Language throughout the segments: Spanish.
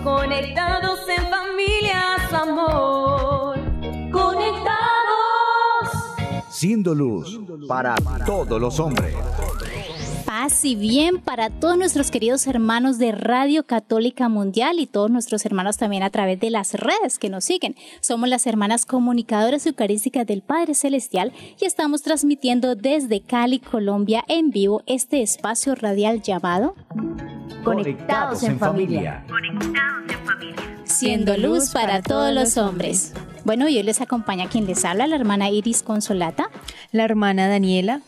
conectados en familia, su amor. Conectados. Siendo luz para todos los hombres paz y bien para todos nuestros queridos hermanos de Radio Católica Mundial y todos nuestros hermanos también a través de las redes que nos siguen. Somos las hermanas comunicadoras eucarísticas del Padre Celestial y estamos transmitiendo desde Cali, Colombia, en vivo este espacio radial llamado Conectados en familia. Conectados en familia. Siendo luz para todos los hombres. Bueno, y hoy les acompaña quien les habla, la hermana Iris Consolata, la hermana Daniela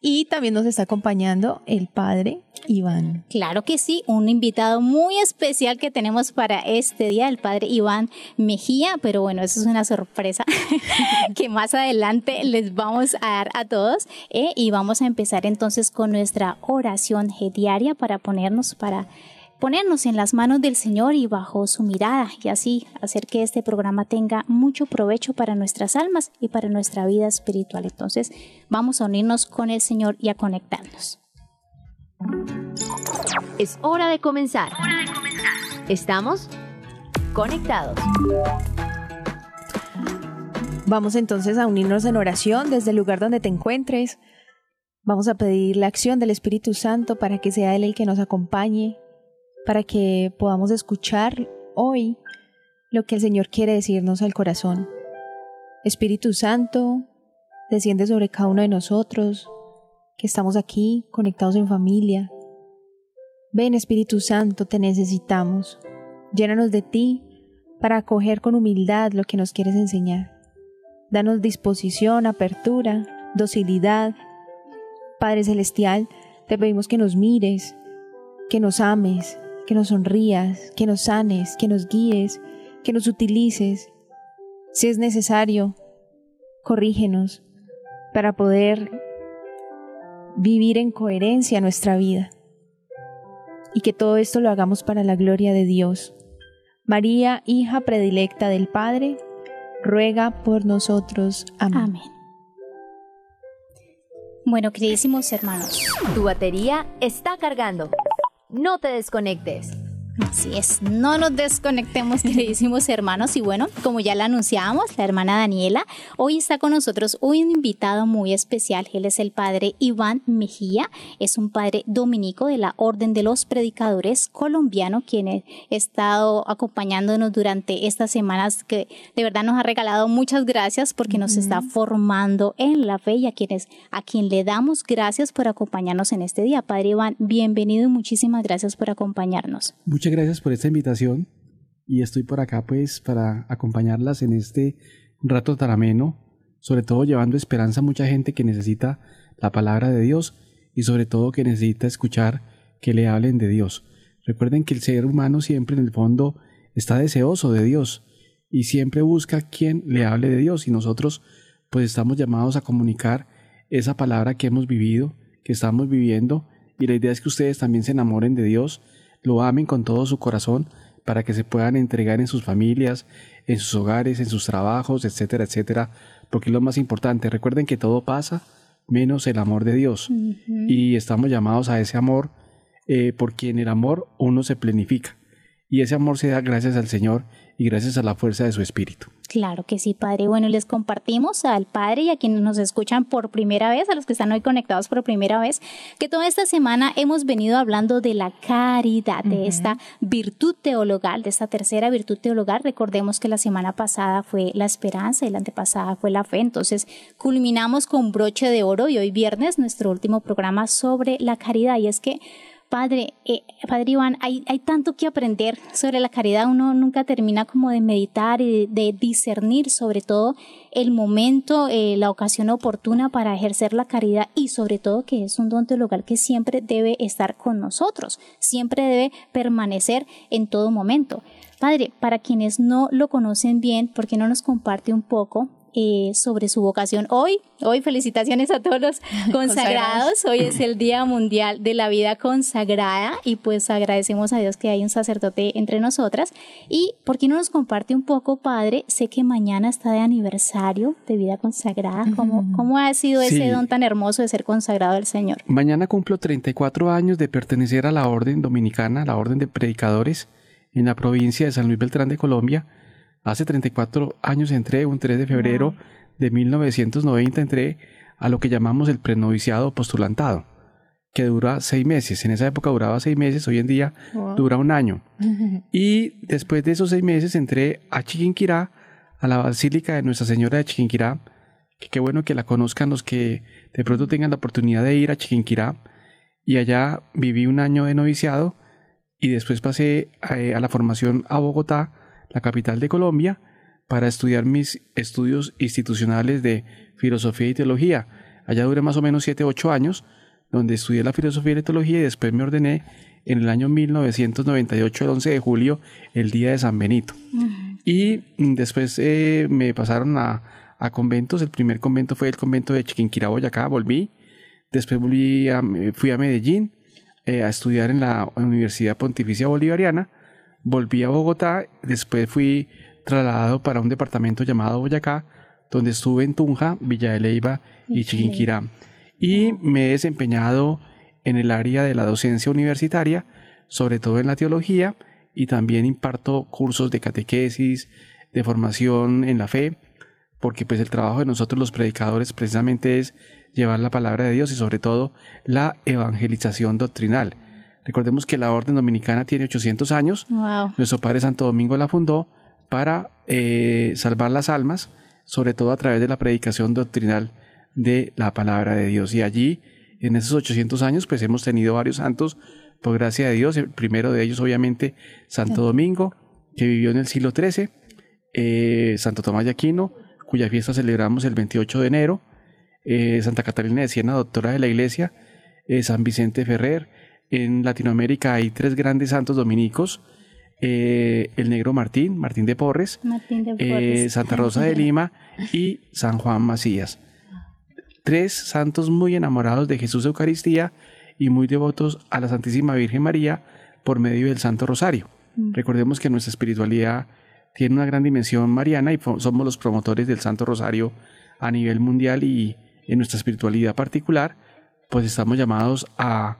y también nos está acompañando el padre Iván. Claro que sí, un invitado muy especial que tenemos para este día, el padre Iván Mejía, pero bueno, eso es una sorpresa que más adelante les vamos a dar a todos eh, y vamos a empezar entonces con nuestra oración diaria para ponernos para ponernos en las manos del Señor y bajo su mirada y así hacer que este programa tenga mucho provecho para nuestras almas y para nuestra vida espiritual. Entonces vamos a unirnos con el Señor y a conectarnos. Es hora de comenzar. Estamos conectados. Vamos entonces a unirnos en oración desde el lugar donde te encuentres. Vamos a pedir la acción del Espíritu Santo para que sea Él el que nos acompañe, para que podamos escuchar hoy lo que el Señor quiere decirnos al corazón. Espíritu Santo, desciende sobre cada uno de nosotros, que estamos aquí conectados en familia. Ven Espíritu Santo, te necesitamos. Llénanos de ti para acoger con humildad lo que nos quieres enseñar. Danos disposición, apertura, docilidad. Padre Celestial, te pedimos que nos mires, que nos ames, que nos sonrías, que nos sanes, que nos guíes, que nos utilices. Si es necesario, corrígenos para poder vivir en coherencia nuestra vida. Y que todo esto lo hagamos para la gloria de Dios. María, hija predilecta del Padre, ruega por nosotros. Amén. Amén. Bueno, queridísimos hermanos, tu batería está cargando. No te desconectes. Así es, no nos desconectemos, queridísimos hermanos. Y bueno, como ya la anunciábamos, la hermana Daniela, hoy está con nosotros un invitado muy especial. Él es el padre Iván Mejía, es un padre dominico de la Orden de los Predicadores colombiano, quien ha estado acompañándonos durante estas semanas, que de verdad nos ha regalado muchas gracias porque nos está formando en la fe y a, quienes, a quien le damos gracias por acompañarnos en este día. Padre Iván, bienvenido y muchísimas gracias por acompañarnos. Muchas gracias por esta invitación y estoy por acá pues para acompañarlas en este rato tan ameno, sobre todo llevando esperanza a mucha gente que necesita la palabra de Dios y sobre todo que necesita escuchar que le hablen de Dios. Recuerden que el ser humano siempre en el fondo está deseoso de Dios y siempre busca quien le hable de Dios y nosotros pues estamos llamados a comunicar esa palabra que hemos vivido, que estamos viviendo y la idea es que ustedes también se enamoren de Dios lo amen con todo su corazón para que se puedan entregar en sus familias, en sus hogares, en sus trabajos, etcétera, etcétera, porque es lo más importante. Recuerden que todo pasa menos el amor de Dios y estamos llamados a ese amor eh, porque en el amor uno se plenifica y ese amor se da gracias al Señor y gracias a la fuerza de su Espíritu. Claro que sí, Padre. Bueno, les compartimos al Padre y a quienes nos escuchan por primera vez, a los que están hoy conectados por primera vez, que toda esta semana hemos venido hablando de la caridad, de esta virtud teologal, de esta tercera virtud teologal. Recordemos que la semana pasada fue la esperanza y la antepasada fue la fe. Entonces, culminamos con broche de oro y hoy viernes nuestro último programa sobre la caridad. Y es que Padre, eh, Padre Iván, hay, hay, tanto que aprender sobre la caridad, uno nunca termina como de meditar y de, discernir sobre todo el momento, eh, la ocasión oportuna para ejercer la caridad y sobre todo que es un don teologal que siempre debe estar con nosotros, siempre debe permanecer en todo momento. Padre, para quienes no lo conocen bien, ¿por qué no nos comparte un poco eh, sobre su vocación. Hoy, hoy felicitaciones a todos los consagrados. Hoy es el Día Mundial de la Vida Consagrada y pues agradecemos a Dios que hay un sacerdote entre nosotras. Y por qué no nos comparte un poco, Padre, sé que mañana está de aniversario de vida consagrada. ¿Cómo, cómo ha sido ese don tan hermoso de ser consagrado al Señor? Mañana cumplo 34 años de pertenecer a la Orden Dominicana, la Orden de Predicadores en la provincia de San Luis Beltrán de Colombia Hace 34 años entré, un 3 de febrero de 1990, entré a lo que llamamos el prenoviciado postulantado, que dura seis meses. En esa época duraba seis meses, hoy en día dura un año. y después de esos seis meses entré a Chiquinquirá, a la Basílica de Nuestra Señora de Chiquinquirá, que qué bueno que la conozcan los que de pronto tengan la oportunidad de ir a Chiquinquirá. Y allá viví un año de noviciado y después pasé a, eh, a la formación a Bogotá la capital de Colombia, para estudiar mis estudios institucionales de filosofía y teología. Allá duré más o menos 7, 8 años, donde estudié la filosofía y la teología y después me ordené en el año 1998, el 11 de julio, el día de San Benito. Y después eh, me pasaron a, conventos. El primer convento fue el convento de Chiquinquirá, Boyacá, volví. Después volví a, fui a Medellín eh, a estudiar en la Universidad Pontificia Bolivariana volví a Bogotá, después fui trasladado para un departamento llamado Boyacá, donde estuve en Tunja, Villa de Leyva y Chiquinquirá. Y me he desempeñado en el área de la docencia universitaria, sobre todo en la teología, y también imparto cursos de catequesis, de formación en la fe, porque pues el trabajo de nosotros los predicadores precisamente es llevar la palabra de Dios y sobre todo la evangelización doctrinal Recordemos que la Orden Dominicana tiene 800 años. Nuestro Padre Santo Domingo la fundó para eh, salvar las almas, sobre todo a través de la predicación doctrinal de la palabra de Dios. Y allí, en esos 800 años, pues hemos tenido varios santos, por gracia de Dios. El primero de ellos, obviamente, Santo Domingo, que vivió en el siglo XIII, eh, Santo Tomás de Aquino, cuya fiesta celebramos el 28 de enero, eh, Santa Catalina de Siena, doctora de la Iglesia, San Vicente Ferrer, en Latinoamérica hay tres grandes santos dominicos. Eh, el negro Martín, Martín de Porres, eh, Santa Rosa de Lima y San Juan Macías. Tres santos muy enamorados de Jesús Eucaristía y muy devotos a la Santísima Virgen María por medio del Santo Rosario. Mm. Recordemos que nuestra espiritualidad tiene una gran dimensión mariana y somos los promotores del Santo Rosario a nivel mundial y en nuestra espiritualidad particular, pues estamos llamados a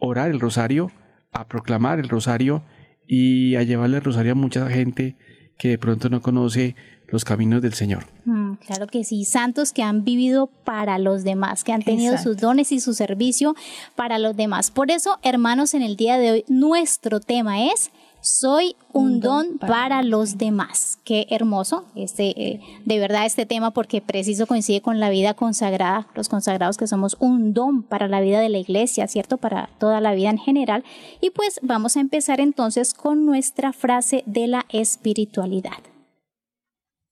orar el rosario, a proclamar el rosario y a llevarle el rosario a mucha gente que de pronto no conoce los caminos del Señor. Mm, claro que sí, santos que han vivido para los demás, que han tenido sus dones y su servicio para los demás. Por eso, hermanos, en el día de hoy nuestro tema es soy un, don, para, los demás. Qué hermoso, este, eh, de verdad, este tema, porque preciso coincide con la vida consagrada, los consagrados que somos un don para la vida de la iglesia, ¿cierto? Para toda la vida en general. Y pues vamos a empezar entonces con nuestra frase de la espiritualidad.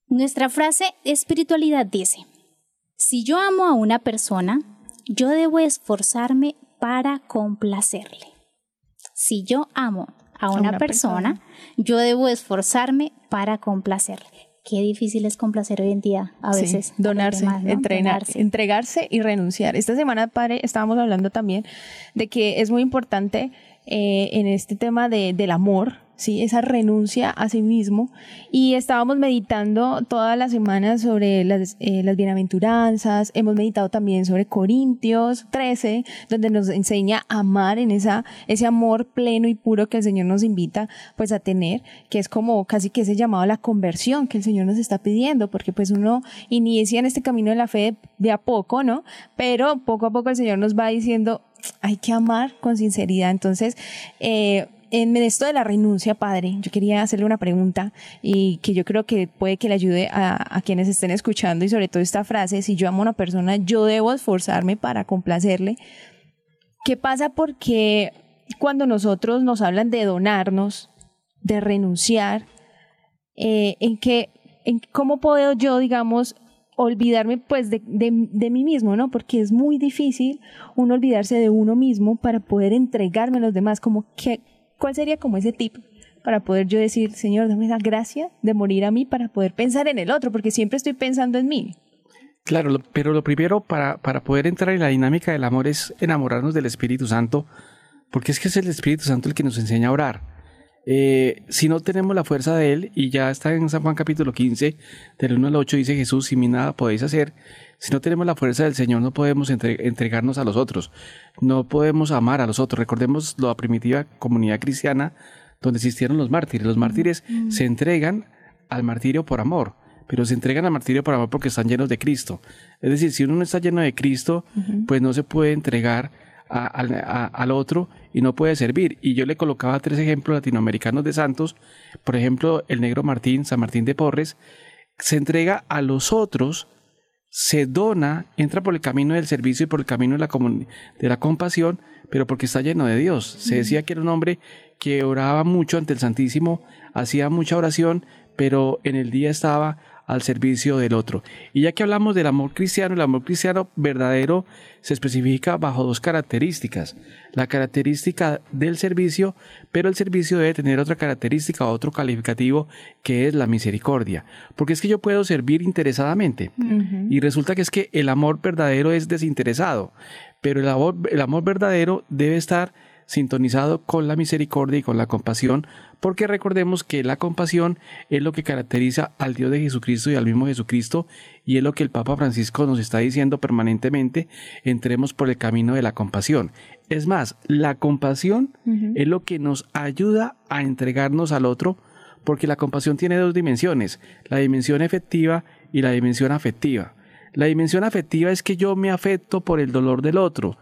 Nuestra frase espiritualidad dice, si yo amo a una persona, yo debo esforzarme para complacerle. Si yo amo a una, persona, yo debo esforzarme para complacerle. Qué difícil es complacer hoy en día, a veces. donarse, entrenarse. entregarse y renunciar. Esta semana, padre, estábamos hablando también de que es muy importante eh, en este tema de, del amor, ¿sí? esa renuncia a sí mismo. Y estábamos meditando toda la semana sobre las, eh, las bienaventuranzas, hemos meditado también sobre Corintios 13, donde nos enseña a amar en esa, ese amor pleno y puro que el Señor nos invita pues a tener, que es como casi que ese llamado a la conversión que el Señor nos está pidiendo, porque pues uno inicia en este camino de la fe de a poco, ¿no? Pero poco a poco el Señor nos va diciendo, hay que amar con sinceridad. Entonces, eh, en esto de la renuncia, padre, yo quería hacerle una pregunta y que yo creo que puede que le ayude a, quienes estén escuchando y sobre todo esta frase, si yo amo a una persona, yo debo esforzarme para complacerle. ¿Qué pasa porque cuando nosotros nos hablan de donarnos, de renunciar, eh, en qué, en cómo puedo yo, digamos, olvidarme pues de, de, mí mismo, ¿no? Porque es muy difícil uno olvidarse de uno mismo para poder entregarme a los demás, como que ¿Cuál sería como ese tip para poder yo decir, Señor, dame la gracia de morir a mí para poder pensar en el otro, porque siempre estoy pensando en mí. Claro, lo- pero lo primero para, para poder entrar en la dinámica del amor es enamorarnos del Espíritu Santo, porque es que es el Espíritu Santo el que nos enseña a orar. Eh, si no tenemos la fuerza de Él, y ya está en San Juan capítulo 15, del 1 al 8, dice Jesús, si mí nada podéis hacer, si no tenemos la fuerza del Señor, no podemos entre- entregarnos a los otros, no podemos amar a los otros. Recordemos la primitiva comunidad cristiana donde existieron los mártires. Los mártires se entregan al martirio por amor, pero se entregan al martirio por amor porque están llenos de Cristo. Es decir, si uno no está lleno de Cristo, pues no se puede entregar a- al- a- al otro y no puede servir. Y yo le colocaba tres ejemplos latinoamericanos de santos. Por ejemplo, el negro Martín, San Martín de Porres, se entrega a los otros, se dona, entra por el camino del servicio y por el camino de la, de la compasión, pero porque está lleno de Dios. Se decía que era un hombre que oraba mucho ante el Santísimo, hacía mucha oración, pero en el día estaba al servicio del otro. Y ya que hablamos del amor cristiano, el amor cristiano verdadero se especifica bajo dos características. La característica del servicio, pero el servicio debe tener otra característica, otro calificativo, que es la misericordia. Porque es que yo puedo servir interesadamente. Y resulta que es que el amor verdadero es desinteresado, pero el amor, el amor verdadero debe estar sintonizado con la misericordia y con la compasión, porque recordemos que la compasión es lo que caracteriza al Dios de Jesucristo y al mismo Jesucristo, y es lo que el Papa Francisco nos está diciendo permanentemente, entremos por el camino de la compasión. Es más, la compasión es lo que nos ayuda a entregarnos al otro, porque la compasión tiene dos dimensiones, la dimensión efectiva y la dimensión afectiva. La dimensión afectiva es que yo me afecto por el dolor del otro,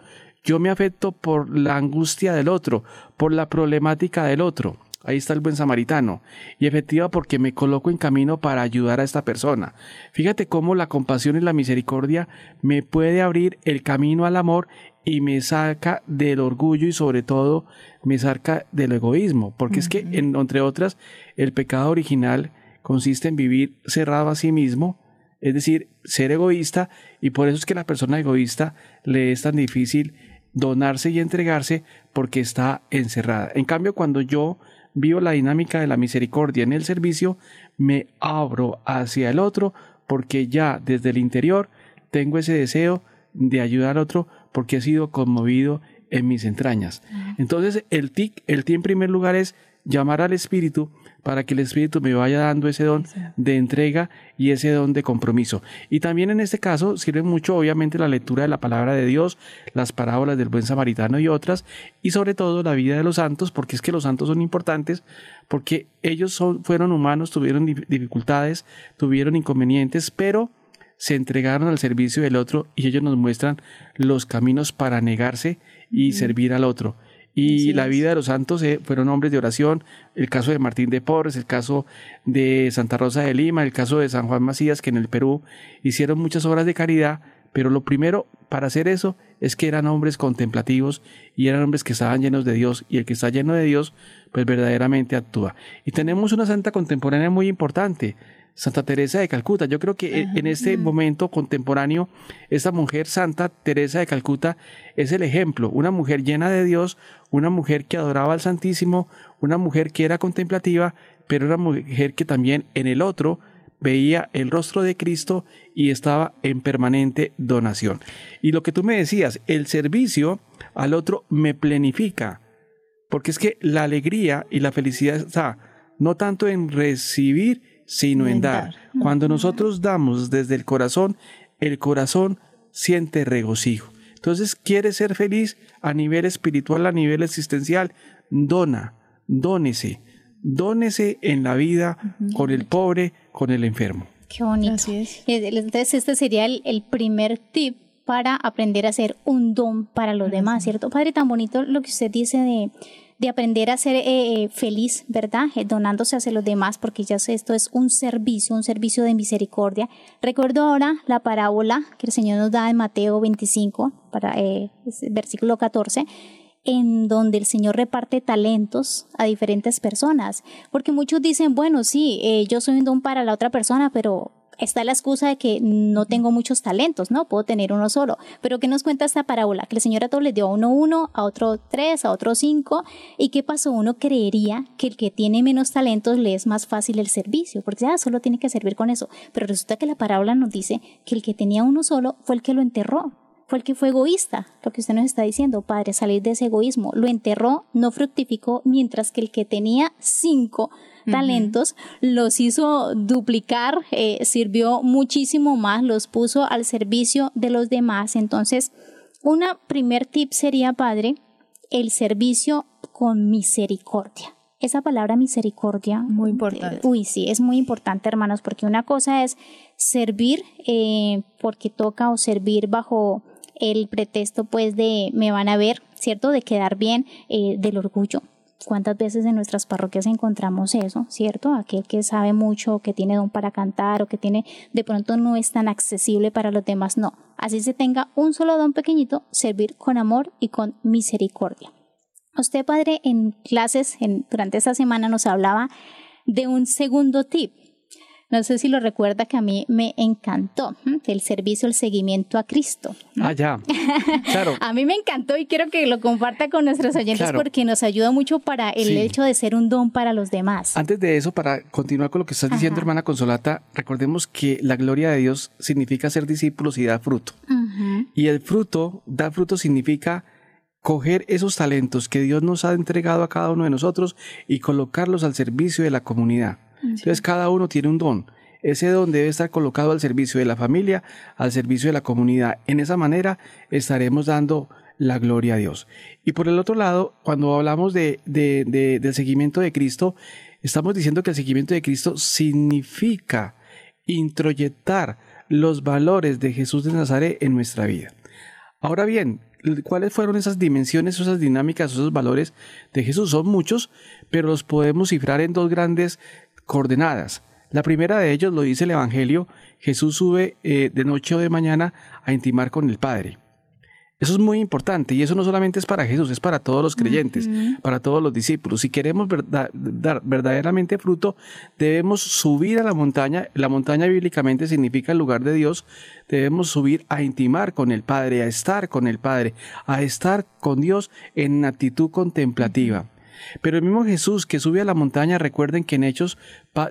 yo me afecto por la angustia del otro, por la problemática del otro. Ahí está el buen samaritano. Y efectiva porque me coloco en camino para ayudar a esta persona. Fíjate cómo la compasión y la misericordia me puede abrir el camino al amor y me saca del orgullo y sobre todo me saca del egoísmo. Porque es que, en- entre otras, el pecado original consiste en vivir cerrado a sí mismo, es decir, ser egoísta, y por eso es que la persona egoísta le es tan difícil donarse y entregarse porque está encerrada. En cambio, cuando yo vivo la dinámica de la misericordia en el servicio, me abro hacia el otro porque ya desde el interior tengo ese deseo de ayudar al otro porque he sido conmovido en mis entrañas. Entonces, el TIC, el TIC en primer lugar es llamar al Espíritu para que el Espíritu me vaya dando ese don de entrega y ese don de compromiso. Y también en este caso sirve mucho obviamente la lectura de la palabra de Dios, las parábolas del buen samaritano y otras, y sobre todo la vida de los santos, porque es que los santos son importantes, porque ellos son, fueron humanos, tuvieron dif- dificultades, tuvieron inconvenientes, pero se entregaron al servicio del otro y ellos nos muestran los caminos para negarse y servir al otro. Y la vida de los santos eh, fueron hombres de oración, el caso de Martín de Porres, el caso de Santa Rosa de Lima, el caso de San Juan Macías, que en el Perú hicieron muchas obras de caridad, pero lo primero para hacer eso es que eran hombres contemplativos y eran hombres que estaban llenos de Dios, y el que está lleno de Dios, pues verdaderamente actúa. Y tenemos una santa contemporánea muy importante, Santa Teresa de Calcuta. Yo creo que en este momento contemporáneo, esta mujer santa Teresa de Calcuta es el ejemplo, una mujer llena de Dios, una mujer que adoraba al Santísimo, una mujer que era contemplativa, pero una mujer que también en el otro veía el rostro de Cristo y estaba en permanente donación. Y lo que tú me decías, el servicio al otro me plenifica, porque es que la alegría y la felicidad está no tanto en recibir, sino en dar. Cuando nosotros damos desde el corazón, el corazón siente regocijo. Entonces, ¿quieres ser feliz a nivel espiritual, a nivel existencial? Dona, dónese, dónese en la vida con el pobre, con el enfermo. Qué bonito. Así es. Entonces, este sería el, el primer tip para aprender a ser un don para los demás, ¿cierto? Padre, tan bonito lo que usted dice de, de aprender a ser eh, eh, feliz, ¿verdad? Eh, donándose hacia los demás, porque ya sé, esto es un servicio, un servicio de misericordia. Recuerdo ahora la parábola que el Señor nos da en Mateo 25, para, eh, versículo 14, en donde el Señor reparte talentos a diferentes personas. Porque muchos dicen, bueno, sí, yo soy un don para la otra persona, pero está la excusa de que no tengo muchos talentos, ¿no? Puedo tener uno solo. Pero ¿qué nos cuenta esta parábola? Que el Señor a todos les dio a uno uno, a otro tres, a otro cinco. ¿Y qué pasó? Uno creería que el que tiene menos talentos le es más fácil el servicio, porque ya solo tiene que servir con eso. Pero resulta que la parábola nos dice que el que tenía uno solo fue el que lo enterró fue el que fue egoísta, lo que usted nos está diciendo, padre, salir de ese egoísmo. Lo enterró, no fructificó, mientras que el que tenía cinco talentos los hizo duplicar, eh, sirvió muchísimo más, los puso al servicio de los demás. Entonces, un primer tip sería, padre, el servicio con misericordia. Esa palabra misericordia. Muy importante. uy, sí, es muy importante, hermanos, porque una cosa es servir eh, porque toca o servir bajo el pretexto pues de me van a ver, ¿cierto? De quedar bien eh, del orgullo. ¿Cuántas veces en nuestras parroquias encontramos eso, cierto? Aquel que sabe mucho, que tiene don para cantar o que tiene, de pronto no es tan accesible para los demás, no. Así se tenga un solo don pequeñito, servir con amor y con misericordia. Usted, padre, en clases en, durante esta semana nos hablaba de un segundo tip, no sé si lo recuerda que a mí me encantó el servicio, el seguimiento a Cristo. Ah, ya. Claro. a mí me encantó y quiero que lo comparta con nuestros oyentes porque nos ayuda mucho para el hecho de ser un don para los demás. Antes de eso, para continuar con lo que estás diciendo, hermana Consolata, recordemos que la gloria de Dios significa ser discípulos y dar fruto. Y el fruto, dar fruto significa coger esos talentos que Dios nos ha entregado a cada uno de nosotros y colocarlos al servicio de la comunidad. Entonces cada uno tiene un don. Ese don debe estar colocado al servicio de la familia, al servicio de la comunidad. En esa manera estaremos dando la gloria a Dios. Y por el otro lado, cuando hablamos de, del seguimiento de Cristo, estamos diciendo que el seguimiento de Cristo significa introyectar los valores de Jesús de Nazaret en nuestra vida. Ahora bien, ¿cuáles fueron esas dimensiones, esas dinámicas, esos valores de Jesús? Son muchos, pero los podemos cifrar en dos grandes coordenadas. La primera de ellos lo dice el Evangelio, Jesús sube eh, de noche o de mañana a intimar con el Padre. Eso es muy importante y eso no solamente es para Jesús, es para todos los creyentes, para todos los discípulos. Si queremos dar verdaderamente fruto, debemos subir a la montaña. La montaña bíblicamente significa el lugar de Dios. Debemos subir a intimar con el Padre, a estar con el Padre, a estar con Dios en actitud contemplativa. Pero el mismo Jesús que sube a la montaña, recuerden que en Hechos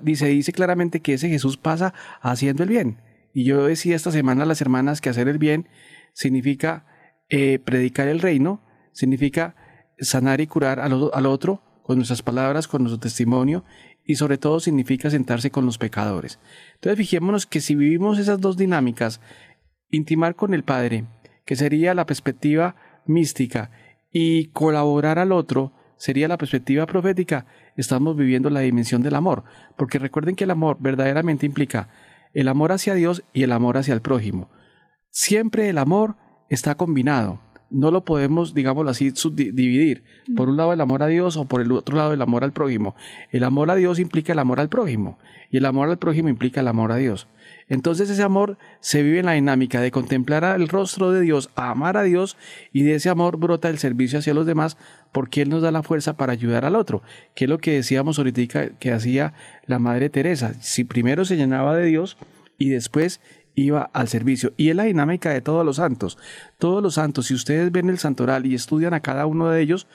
dice, dice claramente que ese Jesús pasa haciendo el bien. Y yo decía esta semana a las hermanas que hacer el bien significa eh, predicar el reino, significa sanar y curar al, al otro con nuestras palabras, con nuestro testimonio y sobre todo significa sentarse con los pecadores. Entonces fijémonos que si vivimos esas dos dinámicas, intimar con el Padre, que sería la perspectiva mística, y colaborar al otro, sería la perspectiva profética, estamos viviendo la dimensión del amor, porque recuerden que el amor verdaderamente implica el amor hacia Dios y el amor hacia el prójimo. Siempre el amor está combinado, no lo podemos, digámoslo así, subdividir. Por un lado el amor a Dios o por el otro lado el amor al prójimo. El amor a Dios implica el amor al prójimo y el amor al prójimo implica el amor a Dios. Entonces ese amor se vive en la dinámica de contemplar el rostro de Dios, amar a Dios y de ese amor brota el servicio hacia los demás porque Él nos da la fuerza para ayudar al otro, que es lo que decíamos ahorita que hacía la Madre Teresa. Si primero se llenaba de Dios y después iba al servicio. Y es la dinámica de todos los santos. Todos los santos, si ustedes ven el santoral y estudian a cada uno de ellos,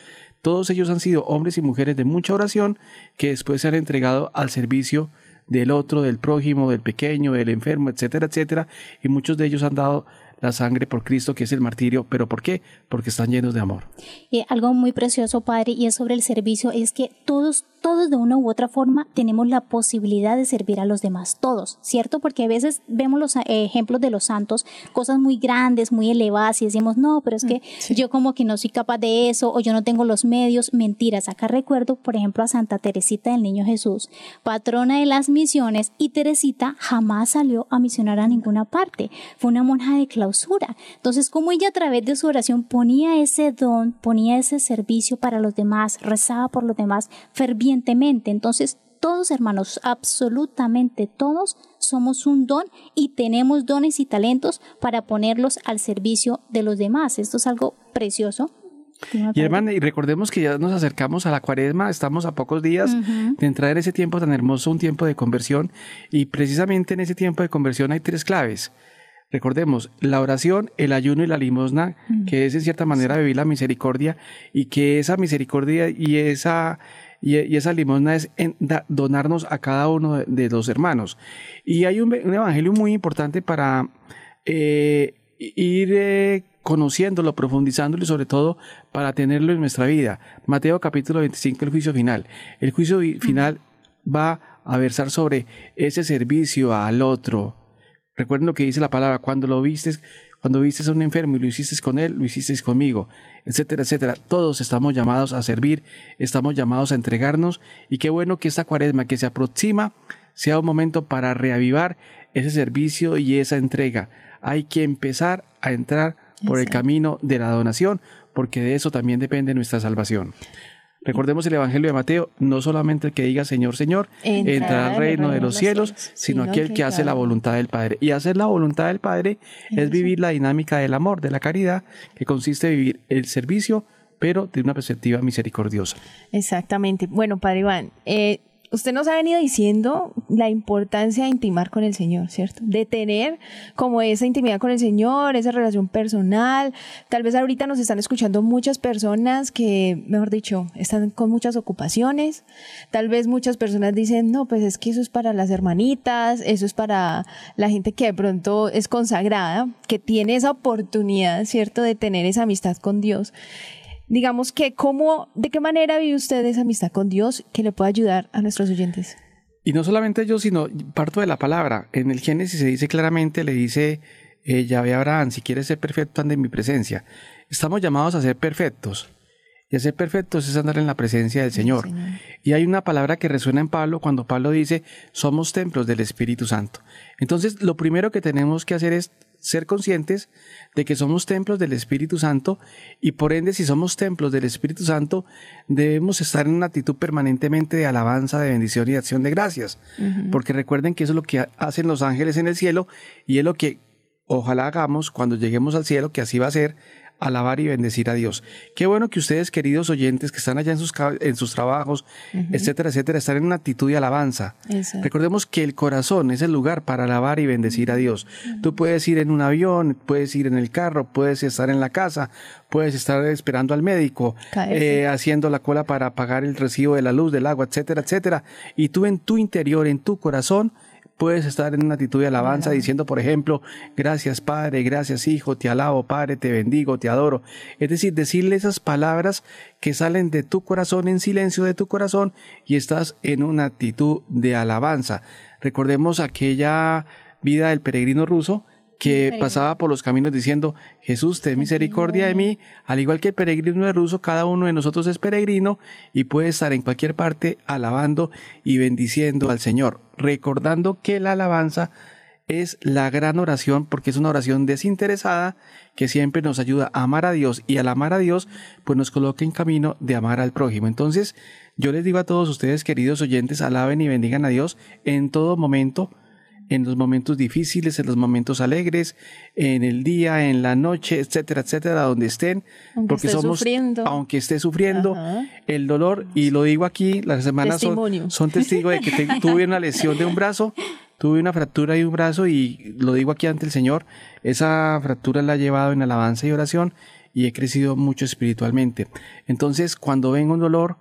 todos ellos han sido hombres y mujeres de mucha oración que después se han entregado al servicio del otro, del prójimo, del pequeño, del enfermo, etcétera, etcétera. Y muchos de ellos han dado la sangre por Cristo, que es el martirio. ¿Pero por qué? Porque están llenos de amor. Y algo muy precioso, Padre, y es sobre el servicio, es que todos todos de una u otra forma tenemos la posibilidad de servir a los demás, todos, ¿cierto? Porque a veces vemos los eh, ejemplos de los santos, cosas muy grandes, muy elevadas y decimos, no, pero es que mm, yo como que no soy capaz de eso o yo no tengo los medios, mentiras. Acá recuerdo, por ejemplo, a Santa Teresita del Niño Jesús, patrona de las misiones y Teresita jamás salió a misionar a ninguna parte, fue una monja de clausura. Entonces, como ella a través de su oración ponía ese don, ponía ese servicio para los demás, rezaba por los demás, fervientemente, entonces, todos hermanos, absolutamente todos, somos un don y tenemos dones y talentos para ponerlos al servicio de los demás. Esto es algo precioso. Y hermana, y recordemos que ya nos acercamos a la cuaresma, estamos a pocos días de entrar en ese tiempo tan hermoso, un tiempo de conversión, y precisamente en ese tiempo de conversión hay tres claves. Recordemos, la oración, el ayuno y la limosna, que es en cierta manera vivir la misericordia, y que esa misericordia y esa, y, esa limosna es donarnos a cada uno de, los hermanos. Y hay un, evangelio muy importante para eh, ir eh, conociéndolo, profundizándolo y sobre todo para tenerlo en nuestra vida. Mateo capítulo 25, el juicio final. El juicio final va a versar sobre ese servicio al otro. Recuerden lo que dice la palabra, cuando lo vistes, cuando vistes a un enfermo y lo hiciste con él, lo hiciste conmigo, etcétera, etcétera. Todos estamos llamados a servir, estamos llamados a entregarnos y qué bueno que esta cuaresma que se aproxima sea un momento para reavivar ese servicio y esa entrega. Hay que empezar a entrar por el camino de la donación, porque de eso también depende nuestra salvación. Recordemos el Evangelio de Mateo, no solamente el que diga Señor, Señor, entra al reino de los cielos, sino aquel que hace la voluntad del Padre. Y hacer la voluntad del Padre es vivir la dinámica del amor, de la caridad, que consiste en vivir el servicio, pero de una perspectiva misericordiosa. Exactamente. Bueno, Padre Iván, eh, usted nos ha venido diciendo la importancia de intimar con el Señor, ¿cierto? De tener como esa intimidad con el Señor, esa relación personal. Tal vez ahorita nos están escuchando muchas personas que, mejor dicho, están con muchas ocupaciones. Tal vez muchas personas dicen, no, pues es que eso es para las hermanitas, eso es para la gente que de pronto es consagrada, que tiene esa oportunidad, ¿cierto?, de tener esa amistad con Dios digamos que cómo, de qué manera vive usted esa amistad con Dios que le puede ayudar a nuestros oyentes. Y no solamente yo, sino parto de la palabra. En el Génesis se dice claramente, le dice eh, Yahvé Abraham, si quieres ser perfecto, anda en mi presencia. Estamos llamados a ser perfectos. Y a ser perfectos es andar en la presencia del Señor. Y hay una palabra que resuena en Pablo cuando Pablo dice, somos templos del Espíritu Santo. Entonces, lo primero que tenemos que hacer es ser conscientes de que somos templos del Espíritu Santo y por ende si somos templos del Espíritu Santo debemos estar en una actitud permanentemente de alabanza, de bendición y de acción de gracias. Porque recuerden que eso es lo que hacen los ángeles en el cielo y es lo que ojalá hagamos cuando lleguemos al cielo, que así va a ser alabar y bendecir a Dios. Qué bueno que ustedes, queridos oyentes, que están allá en sus, en sus trabajos, etcétera, etcétera, están en una actitud de alabanza. Recordemos que el corazón es el lugar para alabar y bendecir a Dios. Tú puedes ir en un avión, puedes ir en el carro, puedes estar en la casa, puedes estar esperando al médico, eh, haciendo la cola para pagar el recibo de la luz, del agua, etcétera, etcétera. Y tú en tu interior, en tu corazón, Puedes estar en una actitud de alabanza diciendo, por ejemplo, gracias Padre, gracias Hijo, te alabo Padre, te bendigo, te adoro. Es decir, decirle esas palabras que salen de tu corazón en silencio de tu corazón y estás en una actitud de alabanza. Recordemos aquella vida del peregrino ruso que pasaba por los caminos diciendo, Jesús, ten misericordia de mí, al igual que el peregrino de ruso, cada uno de nosotros es peregrino y puede estar en cualquier parte alabando y bendiciendo al Señor, recordando que la alabanza es la gran oración porque es una oración desinteresada que siempre nos ayuda a amar a Dios y al amar a Dios pues nos coloca en camino de amar al prójimo. Entonces yo les digo a todos ustedes queridos oyentes, alaben y bendigan a Dios en todo momento, en los momentos difíciles, en los momentos alegres, en el día, en la noche, etcétera, etcétera, donde estén, porque somos, aunque esté sufriendo, el dolor, y lo digo aquí, las semanas son, son testigos de que tuve una lesión de un brazo, tuve una fractura de un brazo y lo digo aquí ante el Señor, esa fractura la he llevado en alabanza y oración y he crecido mucho espiritualmente. Entonces, cuando venga un dolor,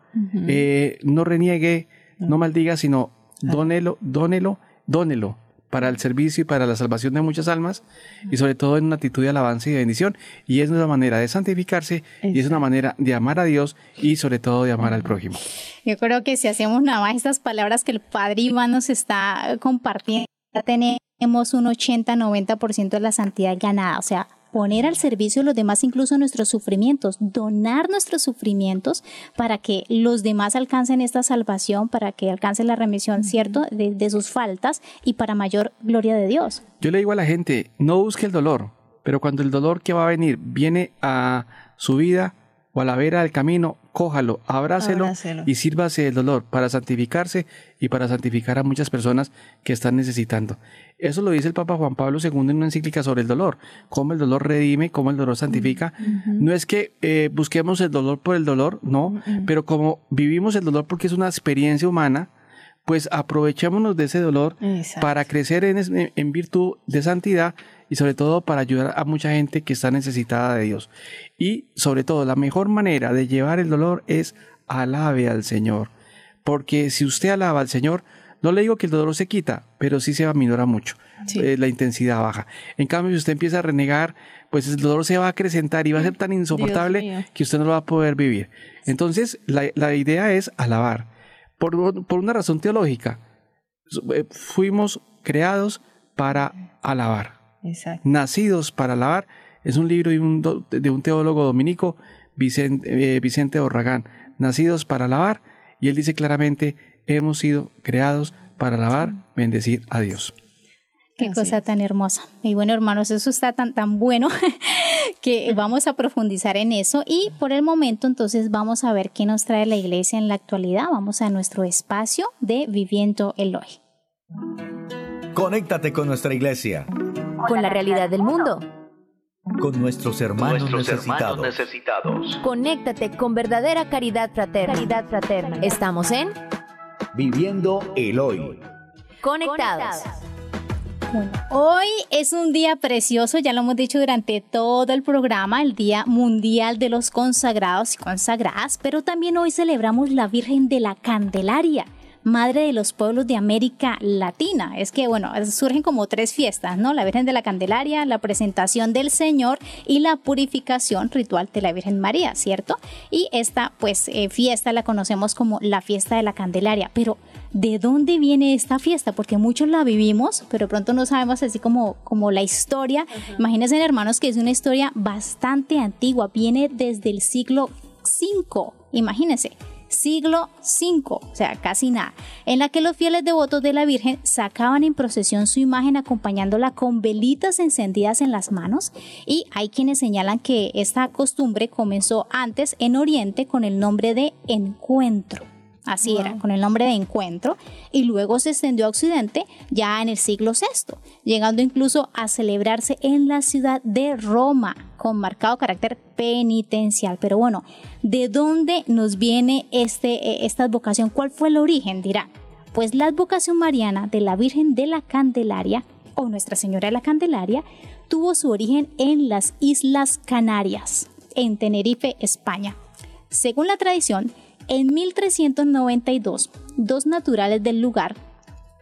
eh, no reniegue, no. maldiga, sino dónelo, dónelo, dónelo para el servicio y para la salvación de muchas almas y sobre todo en una actitud de alabanza y de bendición. Y es una manera de santificarse y es una manera de amar a Dios y sobre todo de amar al prójimo. Yo creo que si hacemos nada más estas palabras que el Padre Iván nos está compartiendo, ya tenemos un 80-90% de la santidad ganada, o sea, poner al servicio de los demás incluso nuestros sufrimientos, donar nuestros sufrimientos para que los demás alcancen esta salvación, para que alcancen la remisión, ¿cierto?, de, sus faltas y para mayor gloria de Dios. Yo le digo a la gente, no busque el dolor, pero cuando el dolor que va a venir viene a su vida o a la vera del camino, acójalo, abrácelo, Abrácelo. y sírvase del dolor para santificarse y para santificar a muchas personas que están necesitando. Eso lo dice el Papa Juan Pablo II en una encíclica sobre el dolor, cómo el dolor redime, cómo el dolor santifica. No es que eh, busquemos el dolor por el dolor, no, pero como vivimos el dolor porque es una experiencia humana, pues aprovechémonos de ese dolor Exacto. para crecer en, en virtud de santidad y sobre todo para ayudar a mucha gente que está necesitada de Dios. Y sobre todo, la mejor manera de llevar el dolor es alabe al Señor. Porque si usted alaba al Señor, no le digo que el dolor se quita, pero sí se aminora mucho. Sí. Eh, la intensidad baja. En cambio, si usted empieza a renegar, pues el dolor se va a acrecentar y va a ser tan insoportable que usted no lo va a poder vivir. Entonces, la, la idea es alabar. Por, por una razón teológica, eh, fuimos creados para alabar Exacto. nacidos para alabar, es un libro de un, do- de un teólogo dominico, Vicente, eh, Vicente Orragán, nacidos para alabar, y él dice claramente, hemos sido creados para alabar, bendecir a Dios. Qué Así cosa es. tan hermosa. Y bueno, hermanos, eso está tan, tan bueno que vamos a profundizar en eso. Y por el momento, entonces, vamos a ver qué nos trae la iglesia en la actualidad. Vamos a nuestro espacio de Viviendo Eloy. Conéctate con nuestra iglesia, Con la realidad del mundo. con nuestros hermanos Nuestros hermanos necesitados. necesitados. Conéctate con verdadera caridad fraterna. Caridad fraterna. Estamos en Viviendo el hoy. Conectados. Bueno, hoy es un día precioso, ya lo hemos dicho durante todo el programa, el Día Mundial de los Consagrados y Consagradas, pero también hoy celebramos la Virgen de la Candelaria, madre de los pueblos de América Latina. Es que, bueno, surgen como tres fiestas, ¿no? La Virgen de la Candelaria, la presentación del Señor y la purificación ritual de la Virgen María, ¿cierto? Y esta, pues, eh, fiesta la conocemos como la fiesta de la Candelaria, pero ¿de dónde viene esta fiesta? Porque muchos la vivimos, pero de pronto no sabemos así como, como la historia. Imagínense, hermanos, que es una historia bastante antigua, viene desde el siglo V, imagínense. Siglo V, o sea, casi nada, en la que los fieles devotos de la Virgen sacaban en procesión su imagen acompañándola con velitas encendidas en las manos y hay quienes señalan que esta costumbre comenzó antes en Oriente con el nombre de encuentro. Así era, con el nombre de encuentro, y luego se extendió a Occidente ya en el siglo VI, llegando incluso a celebrarse en la ciudad de Roma, con marcado carácter penitencial. Pero bueno, ¿de dónde nos viene este, eh, esta advocación? ¿Cuál fue el origen? Dirán. Pues la advocación mariana de la Virgen de la Candelaria, o Nuestra Señora de la Candelaria, tuvo su origen en las Islas Canarias, en Tenerife, España. Según la tradición, en 1392, dos naturales del lugar,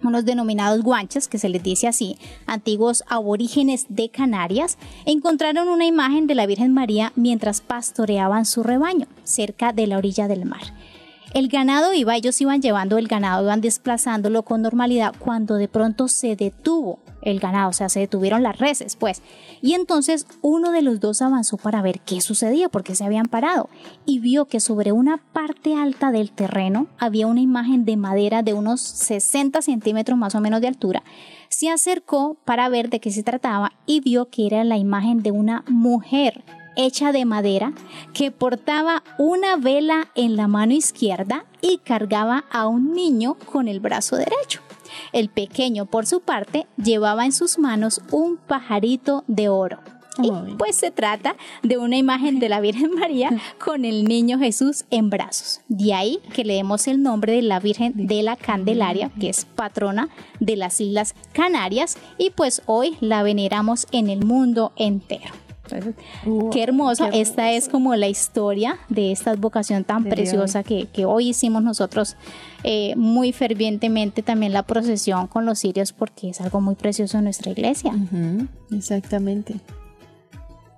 unos denominados guanches, que se les dice así, antiguos aborígenes de Canarias, encontraron una imagen de la Virgen María mientras pastoreaban su rebaño, cerca de la orilla del mar. El ganado iba, ellos iban llevando el ganado, iban desplazándolo con normalidad cuando de pronto se detuvo el ganado, o sea, se detuvieron las reses, pues. Y entonces uno de los dos avanzó para ver qué sucedía, porque se habían parado, y vio que sobre una parte alta del terreno había una imagen de madera de unos 60 centímetros más o menos de altura. Se acercó para ver de qué se trataba y vio que era la imagen de una mujer hecha de madera que portaba una vela en la mano izquierda y cargaba a un niño con el brazo derecho. El pequeño, por su parte, llevaba en sus manos un pajarito de oro. Y pues se trata de una imagen de la Virgen María con el niño Jesús en brazos. De ahí que le demos el nombre de la Virgen de la Candelaria, que es patrona de las Islas Canarias, y pues hoy la veneramos en el mundo entero. Wow, qué hermoso. qué Esta es como la historia de esta advocación tan De preciosa que, que hoy hicimos nosotros eh, muy fervientemente también la procesión con los cirios porque es algo muy precioso en nuestra iglesia. Exactamente.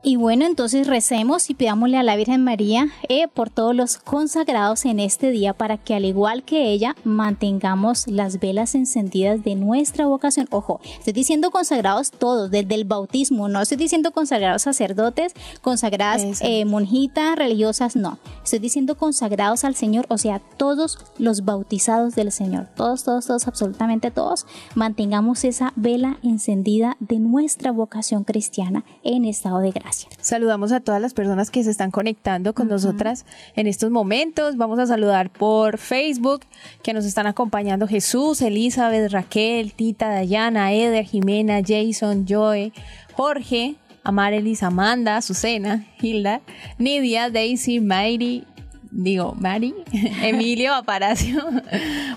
Y bueno, entonces recemos y pidámosle a la Virgen María eh, por todos los consagrados en este día para que al igual que ella mantengamos las velas encendidas de nuestra vocación. Ojo, estoy diciendo consagrados todos, desde el bautismo, no estoy diciendo consagrados sacerdotes, consagradas eh, monjitas, religiosas, no. Estoy diciendo consagrados al Señor, o sea, todos los bautizados del Señor, todos, todos, todos, absolutamente todos, mantengamos esa vela encendida de nuestra vocación cristiana en estado de gracia. Saludamos a todas las personas que se están conectando con nosotras en estos momentos. Vamos a saludar por Facebook, que nos están acompañando Jesús, Elizabeth, Raquel, Tita, Dayana, Eder, Jimena, Jason, Joy, Jorge, Amarelis, Amanda, Azucena, Hilda, Nidia, Daisy, Mayri, digo, Mari, Emilio, Aparacio.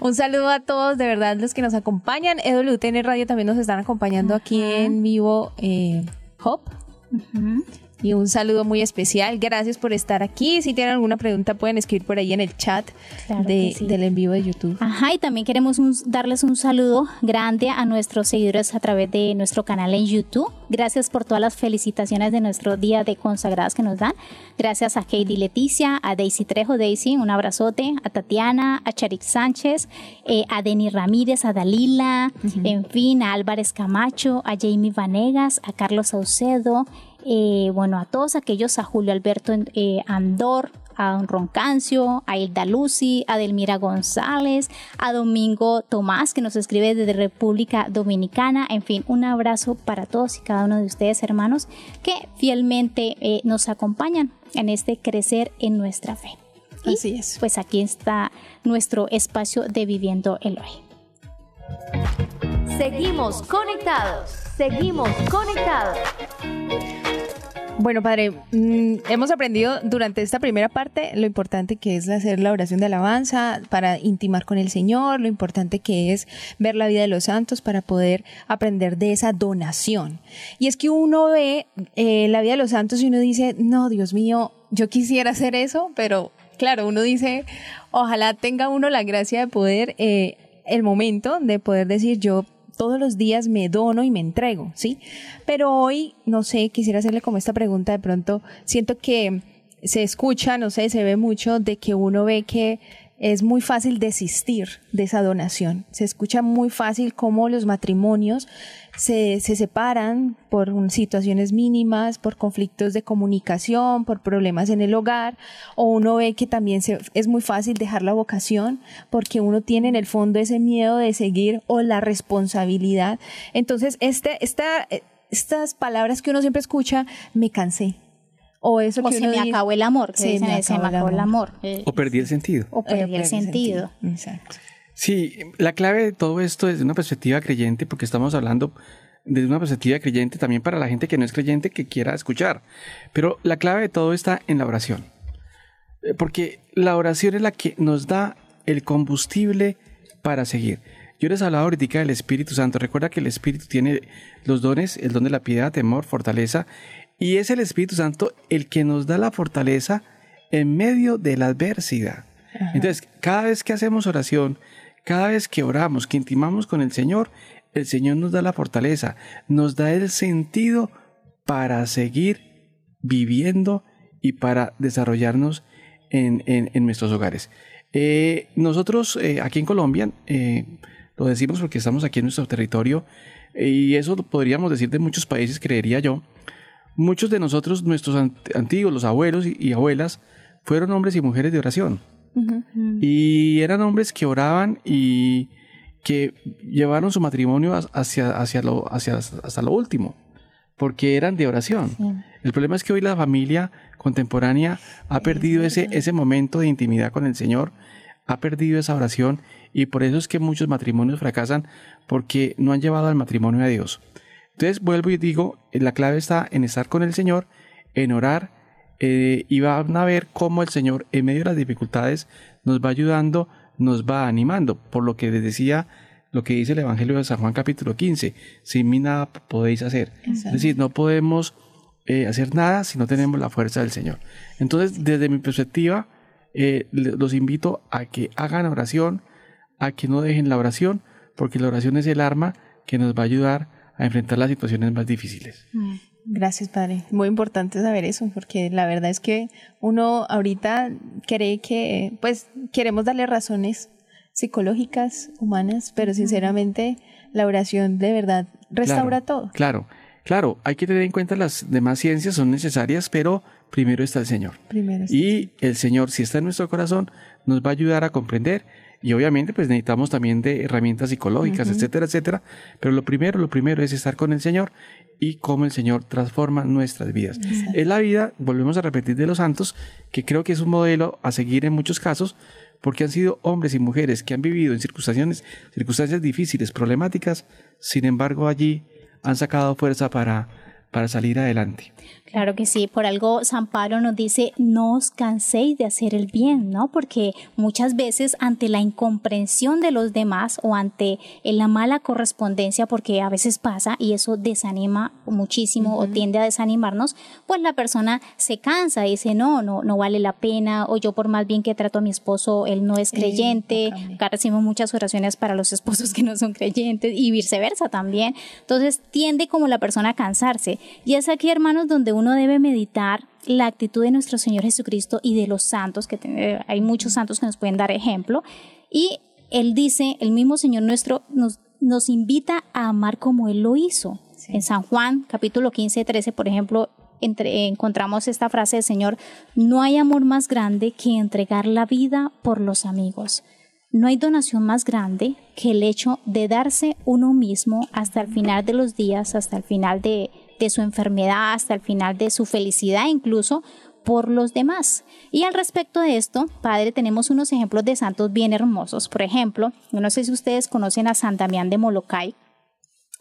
Un saludo a todos, de verdad, los que nos acompañan. EWTN Radio también nos están acompañando aquí en vivo, eh, Hop. Mm-hmm. Y un saludo muy especial. Gracias por estar aquí. Si tienen alguna pregunta, pueden escribir por ahí en el chat Claro de- sí. del en vivo de YouTube. Ajá, y también queremos un- darles un saludo grande a nuestros seguidores a través de nuestro canal en YouTube. Gracias por todas las felicitaciones de nuestro día de consagradas que nos dan. Gracias a Heidi Leticia, a Daisy Trejo, Daisy, un abrazote, a Tatiana, a Charik Sánchez, eh, a Deni Ramírez, a Dalila, en fin, a Álvarez Camacho, a Jamie Vanegas, a Carlos Saucedo, eh, bueno, a todos aquellos, a Julio Alberto eh, Andor, a Don Roncancio, a Hilda Lucy, a Delmira González, a Domingo Tomás, que nos escribe desde República Dominicana. En fin, un abrazo para todos y cada uno de ustedes, hermanos, que fielmente eh, nos acompañan en este crecer en nuestra fe. Y, Así es. Pues aquí está nuestro espacio de Viviendo el Hoy. Seguimos conectados. Seguimos conectados. Bueno, padre, mm, hemos aprendido durante esta primera parte lo importante que es hacer la oración de alabanza para intimar con el Señor, lo importante que es ver la vida de los santos para poder aprender de esa donación. Y es que uno ve eh, la vida de los santos y uno dice, no, Dios mío, yo quisiera hacer eso, pero claro, uno dice, ojalá tenga uno la gracia de poder, eh, el momento de poder decir, yo todos los días me dono y me entrego, ¿sí? Pero hoy, no sé, quisiera hacerle como esta pregunta de pronto, siento que se escucha, no sé, se ve mucho de que uno ve que es muy fácil desistir de esa donación. Se escucha muy fácil cómo los matrimonios se, se separan por situaciones mínimas, por conflictos de comunicación, por problemas en el hogar, o uno ve que también es muy fácil dejar la vocación porque uno tiene en el fondo ese miedo de seguir o la responsabilidad. Entonces, este, esta, eh, estas palabras que uno siempre escucha, me cansé. O eso O que se uno me dice, acabó el amor, que Se dicen, me se me acabó el acabó el amor. amor. Eh, O perdí el sentido. o perdí el sentido. Exacto. Sí, la clave de todo esto desde una perspectiva creyente, porque estamos hablando desde una perspectiva creyente también para la gente que no es creyente que quiera escuchar. Pero la clave de todo está en la oración. Eh, Porque la oración es la que nos da el combustible para seguir. Yo les hablaba ahorita del Espíritu Santo. Recuerda que el Espíritu tiene los dones, el don de la piedad, temor, fortaleza. Y es el Espíritu Santo el que nos da la fortaleza en medio de la adversidad. Entonces, cada vez que hacemos oración, cada vez que oramos, que intimamos con el Señor, el Señor nos da la fortaleza, nos da el sentido para seguir viviendo y para desarrollarnos en, en- en nuestros hogares. Eh, nosotros eh, aquí en Colombia, eh, lo decimos porque estamos aquí en nuestro territorio, eh, y eso lo podríamos decir de muchos países, creería yo, muchos de nosotros, nuestros ant- antiguos, los abuelos y, y abuelas, fueron hombres y mujeres de oración. Y eran hombres que oraban y que llevaron su matrimonio ha- hacia, hacia lo, hacia, hasta lo último, porque eran de oración. El problema es que hoy la familia contemporánea ha perdido ese, ese momento de intimidad con el Señor, ha perdido esa oración y por eso es que muchos matrimonios fracasan porque no han llevado al matrimonio a Dios. Entonces vuelvo y digo, eh, la clave está en estar con el Señor, en orar, eh, y van a ver cómo el Señor en medio de las dificultades nos va ayudando, nos va animando, por lo que les decía lo que dice el Evangelio de San Juan capítulo 15, sin mí nada podéis hacer. Es decir, no podemos eh, hacer nada si no tenemos la fuerza del Señor. Entonces, desde mi perspectiva, eh, los invito a que hagan oración, a que no dejen la oración, porque la oración es el arma que nos va a ayudar a enfrentar las situaciones más difíciles. Gracias, padre. Muy importante saber eso, porque la verdad es que uno ahorita cree que, pues, queremos darle razones psicológicas, humanas, pero sinceramente la oración de verdad restaura Claro, todo. Claro, claro, hay que tener en cuenta las demás ciencias son necesarias, pero primero está el Señor. Primero. Y el Señor, si está en nuestro corazón, nos va a ayudar a comprender Y obviamente pues necesitamos también de herramientas psicológicas, etcétera, etcétera. Pero lo primero, lo primero es estar con el Señor y cómo el Señor transforma nuestras vidas. Es la vida, volvemos a repetir, de los santos, que creo que es un modelo a seguir en muchos casos, porque han sido hombres y mujeres que han vivido en circunstancias, circunstancias difíciles, problemáticas, sin embargo allí han sacado fuerza para, para salir adelante. Claro que sí, por algo San Pablo nos dice, no os canséis de hacer el bien, ¿no? Porque muchas veces ante la incomprensión de los demás o ante la mala correspondencia, porque a veces pasa y eso desanima muchísimo o tiende a desanimarnos, pues la persona se cansa y dice, no, no, no vale la pena, o yo por más bien que trato a mi esposo, él no es creyente, acá recibimos muchas oraciones para los esposos que no son creyentes y viceversa también. Entonces tiende como la persona a cansarse. Y es aquí, hermanos, donde uno debe meditar la actitud de nuestro Señor Jesucristo y de los santos, que hay muchos santos que nos pueden dar ejemplo. Y Él dice, el mismo Señor nuestro nos, nos invita a amar como Él lo hizo. En San Juan, capítulo 15, 13, por ejemplo, entre, encontramos esta frase del Señor, no hay amor más grande que entregar la vida por los amigos. No hay donación más grande que el hecho de darse uno mismo hasta el final de los días, hasta el final de, de su enfermedad, hasta el final de su felicidad incluso por los demás. Y al respecto de esto, Padre, tenemos unos ejemplos de santos bien hermosos. Por ejemplo, no sé si ustedes conocen a San Damián de Molokai,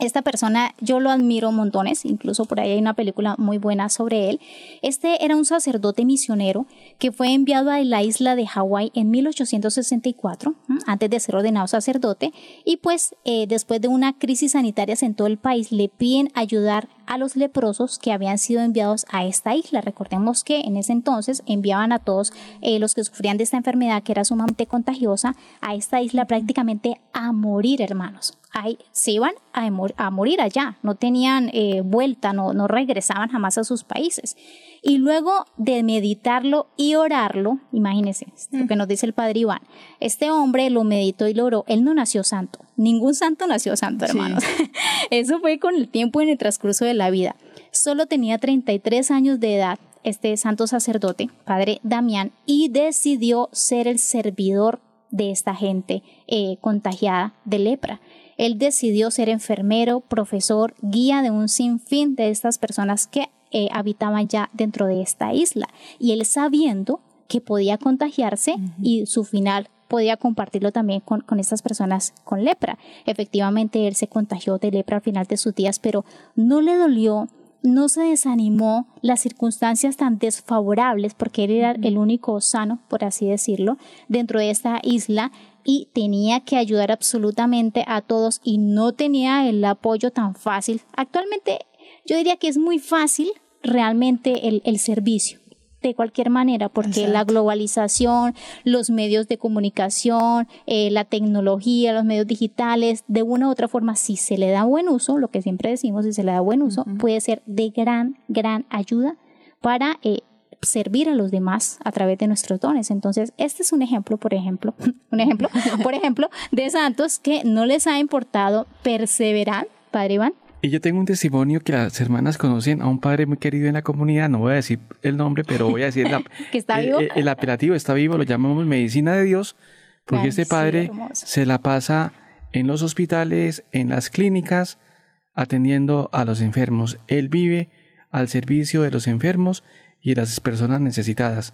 esta persona yo lo admiro montones, incluso por ahí hay una película muy buena sobre él. Este era un sacerdote misionero que fue enviado a la isla de Hawái en 1864, antes de ser ordenado sacerdote, y pues eh, después de una crisis sanitaria en todo el país le piden ayudar a los leprosos que habían sido enviados a esta isla. Recordemos que en ese entonces enviaban a todos eh, los que sufrían de esta enfermedad que era sumamente contagiosa a esta isla prácticamente a morir, hermanos. Ahí, se iban a, a morir allá, no tenían eh, vuelta, no, no regresaban jamás a sus países. Y luego de meditarlo y orarlo, imagínense lo que nos dice el padre Iván, este hombre lo meditó y lo oró, él no nació santo, ningún santo nació santo, hermanos. Eso fue con el tiempo en el transcurso de la vida. Solo tenía 33 años de edad este santo sacerdote, padre Damián, y decidió ser el servidor de esta gente eh, contagiada de lepra. Él decidió ser enfermero, profesor, guía de un sinfín de estas personas que eh, habitaban ya dentro de esta isla. Y él sabiendo que podía contagiarse y su final podía compartirlo también con, con, estas personas con lepra. Efectivamente, él se contagió de lepra al final de sus días, pero no le dolió, no se desanimó las circunstancias tan desfavorables, porque él era el único sano, por así decirlo, dentro de esta isla y tenía que ayudar absolutamente a todos y no tenía el apoyo tan fácil. Actualmente yo diría que es muy fácil realmente el, el servicio de cualquier manera, porque la globalización, los medios de comunicación, eh, la tecnología, los medios digitales, de una u otra forma, si se le da buen uso, lo que siempre decimos, si se le da buen uso, puede ser de gran, gran ayuda para eh, servir a los demás a través de nuestros dones. Entonces, este es un ejemplo, por ejemplo, un ejemplo, por ejemplo, de santos que no les ha importado perseverar, Padre Iván, y yo tengo un testimonio que las hermanas conocen a un padre muy querido en la comunidad, no voy a decir el nombre, pero voy a decir ¿Que está vivo? El, apelativo está vivo, lo llamamos medicina de Dios, porque este padre se la pasa en los hospitales, en las clínicas, atendiendo a los enfermos. Él vive al servicio de los enfermos y de las personas necesitadas.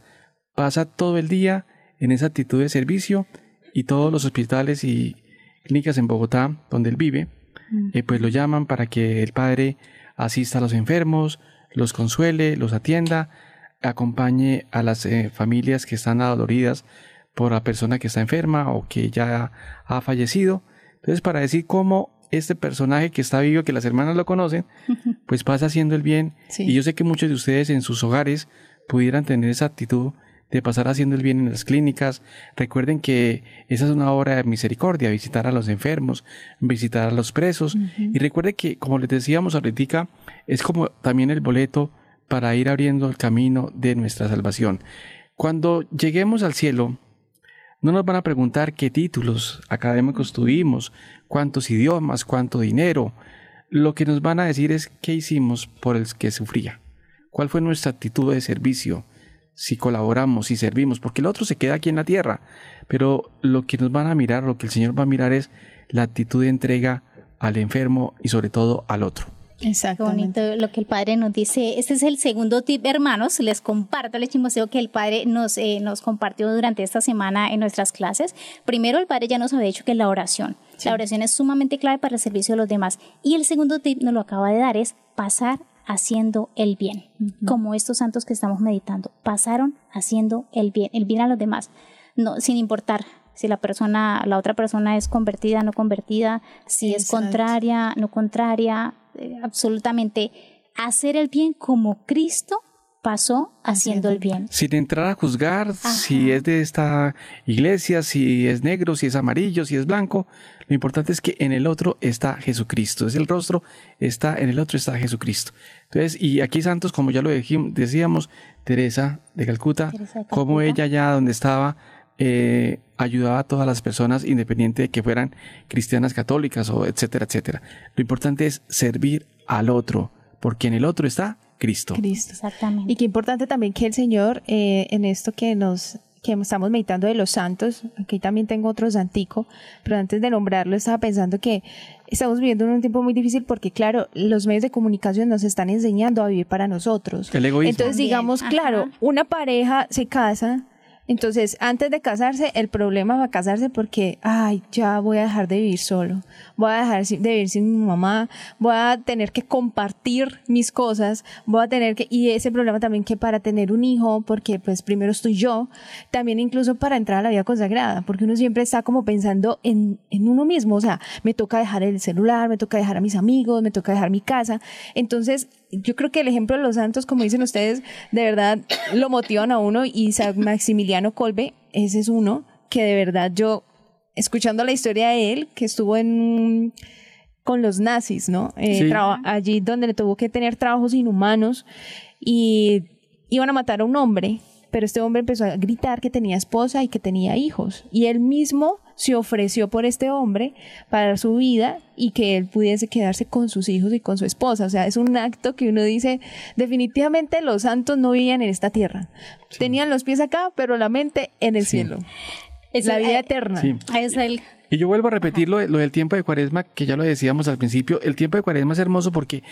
Pasa todo el día en esa actitud de servicio y todos los hospitales y clínicas en Bogotá, donde él vive, eh, pues lo llaman para que el padre asista a los enfermos, los consuele, los atienda, acompañe a las eh, familias que están adoloridas por la persona que está enferma o que ya ha fallecido. Entonces, para decir cómo este personaje que está vivo, que las hermanas lo conocen, pues pasa haciendo el bien. Y yo sé que muchos de ustedes en sus hogares pudieran tener esa actitud de pasar haciendo el bien en las clínicas. Recuerden que esa es una obra de misericordia, visitar a los enfermos, visitar a los presos. Y recuerden que, como les decíamos ahorita, es como también el boleto para ir abriendo el camino de nuestra salvación. Cuando lleguemos al cielo, no nos van a preguntar qué títulos académicos tuvimos, cuántos idiomas, cuánto dinero. Lo que nos van a decir es qué hicimos por el que sufría, cuál fue nuestra actitud de servicio, si colaboramos, si servimos, porque el otro se queda aquí en la tierra, pero lo que nos van a mirar, lo que el Señor va a mirar es la actitud de entrega al enfermo y sobre todo al otro. Qué bonito lo que el padre nos dice. Este es el segundo tip, hermanos. Les comparto el chismoseo que el padre nos, eh, nos compartió durante esta semana en nuestras clases. Primero, el padre ya nos había dicho que la oración. La oración es sumamente clave para el servicio de los demás. Y el segundo tip nos lo acaba de dar es pasar haciendo el bien. Como estos santos que estamos meditando. Pasaron haciendo el bien, el bien a los demás. No, sin importar si la persona, la otra persona es convertida, no convertida, si es contraria, no contraria, eh, absolutamente hacer el bien como Cristo pasó haciendo el bien. Sin entrar a juzgar si es de esta iglesia, si es negro, si es amarillo, si es blanco, lo importante es que en el otro está Jesucristo. Es el rostro, está en el otro está Jesucristo. Entonces, y aquí santos, como ya lo decíamos, Teresa de Calcuta, Teresa de como ella ya donde estaba eh, ayudaba a todas las personas independiente de que fueran cristianas católicas o etcétera, etcétera. Lo importante es servir al otro, porque en el otro está Cristo. Cristo. Exactamente. Y qué importante también que el Señor, eh, en esto que nos que estamos meditando de los santos, aquí también tengo otro santico, pero antes de nombrarlo estaba pensando que estamos viviendo en un tiempo muy difícil porque, claro, los medios de comunicación nos están enseñando a vivir para nosotros. El egoísmo. Entonces, digamos, claro, una pareja se casa, entonces antes de casarse, el problema va a casarse porque, ay, ya voy a dejar de vivir solo, voy a dejar de vivir sin mi mamá, voy a tener que compartir mis cosas, voy a tener que, y ese problema también que para tener un hijo, porque pues primero estoy yo, también incluso para entrar a la vida consagrada, porque uno siempre está como pensando en, en uno mismo, o sea, me toca dejar el celular, me toca dejar a mis amigos, me toca dejar mi casa, entonces yo creo que el ejemplo de los santos, como dicen ustedes, de verdad lo motivan a uno y San Maximiliano Kolbe, ese es uno que de verdad yo, escuchando la historia de él, que estuvo en con los nazis, ¿no? Eh, Sí. allí donde le tuvo que tener trabajos inhumanos y iban a matar a un hombre, pero este hombre empezó a gritar que tenía esposa y que tenía hijos. Y él mismo se ofreció por este hombre para dar su vida y que él pudiese quedarse con sus hijos y con su esposa. O sea, es un acto que uno dice, definitivamente los santos no vivían en esta tierra. Tenían los pies acá, pero la mente en el cielo. Es la vida eterna. Sí. Es el Y yo vuelvo a repetir lo, de- lo del tiempo de cuaresma, que ya lo decíamos al principio. El tiempo de cuaresma es hermoso porque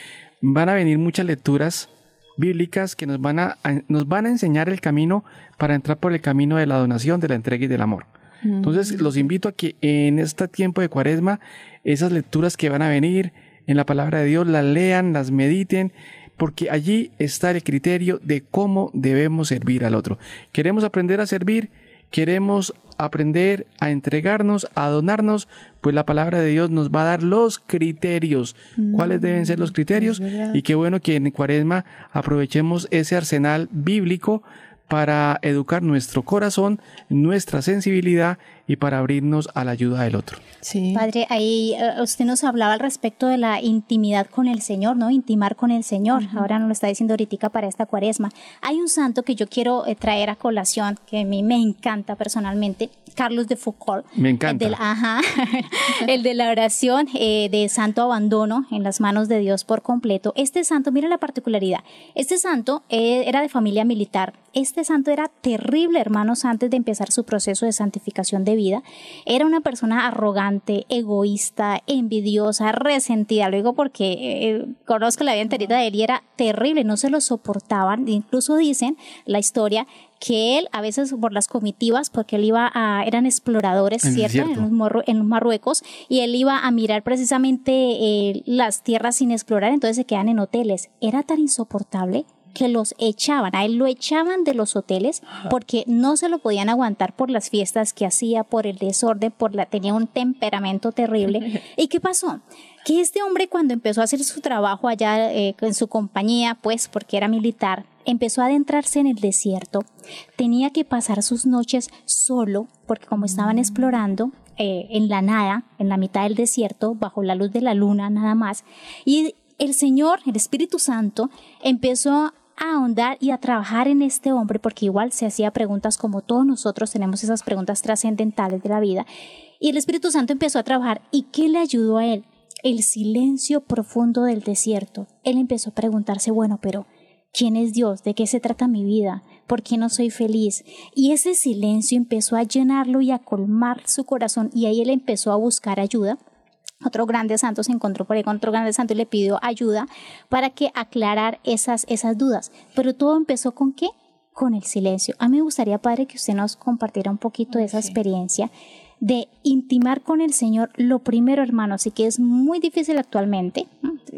van a venir muchas lecturas bíblicas que nos van a, a- nos van a enseñar el camino para entrar por el camino de la donación, de la entrega y del amor. Entonces los invito a que en este tiempo de cuaresma, esas lecturas que van a venir en la palabra de Dios, las lean, las mediten, porque allí está el criterio de cómo debemos servir al otro. Queremos aprender a servir, queremos aprender a entregarnos, a donarnos, pues la palabra de Dios nos va a dar los criterios. ¿Cuáles deben ser los criterios? Y qué bueno que en Cuaresma aprovechemos ese arsenal bíblico para educar nuestro corazón, nuestra sensibilidad y para abrirnos a la ayuda del otro. Sí. Padre, ahí eh, usted nos hablaba al respecto de la intimidad con el Señor, ¿no? Intimar con el Señor. Ahora nos lo está diciendo ahorita para esta cuaresma. Hay un santo que yo quiero eh, traer a colación, que a mí me encanta personalmente, Carlos de Foucault. Me encanta. El de la, ajá, el de la oración eh, de santo abandono en las manos de Dios por completo. Este santo, mira la particularidad. Este santo eh, era de familia militar. Este santo era terrible, hermanos, antes de empezar su proceso de santificación de vida. Era una persona arrogante, egoísta, envidiosa, resentida. Lo digo porque eh, conozco la vida enterita de él y era terrible, no se lo soportaban. Incluso dicen la historia que él a veces por las comitivas, porque él iba a, eran exploradores, ¿cierto? En los, en los Marruecos, y él iba a mirar precisamente eh, las tierras sin explorar, entonces se quedan en hoteles. Era tan insoportable que los echaban, a él lo echaban de los hoteles porque no se lo podían aguantar por las fiestas que hacía, por el desorden, por la tenía un temperamento terrible. ¿Y qué pasó? Que este hombre cuando empezó a hacer su trabajo allá eh, en su compañía, pues porque era militar, empezó a adentrarse en el desierto, tenía que pasar sus noches solo, porque como estaban explorando eh, en la nada, en la mitad del desierto, bajo la luz de la luna nada más, y el Señor, el Espíritu Santo, empezó a ahondar y a trabajar en este hombre, porque igual se hacía preguntas como todos nosotros tenemos esas preguntas trascendentales de la vida, y el Espíritu Santo empezó a trabajar, ¿y qué le ayudó a él? El silencio profundo del desierto. Él empezó a preguntarse, bueno, pero ¿Quién es Dios? ¿De qué se trata mi vida? ¿Por qué no soy feliz? Y ese silencio empezó a llenarlo y a colmar su corazón y ahí él empezó a buscar ayuda. Otro grande santo se encontró por ahí con otro grande santo y le pidió ayuda para que aclarar esas, esas dudas. Pero todo empezó con qué? Con el silencio. A mí me gustaría, Padre, que usted nos compartiera un poquito de esa experiencia de intimar con el Señor, lo primero, hermano, sí que es muy difícil actualmente,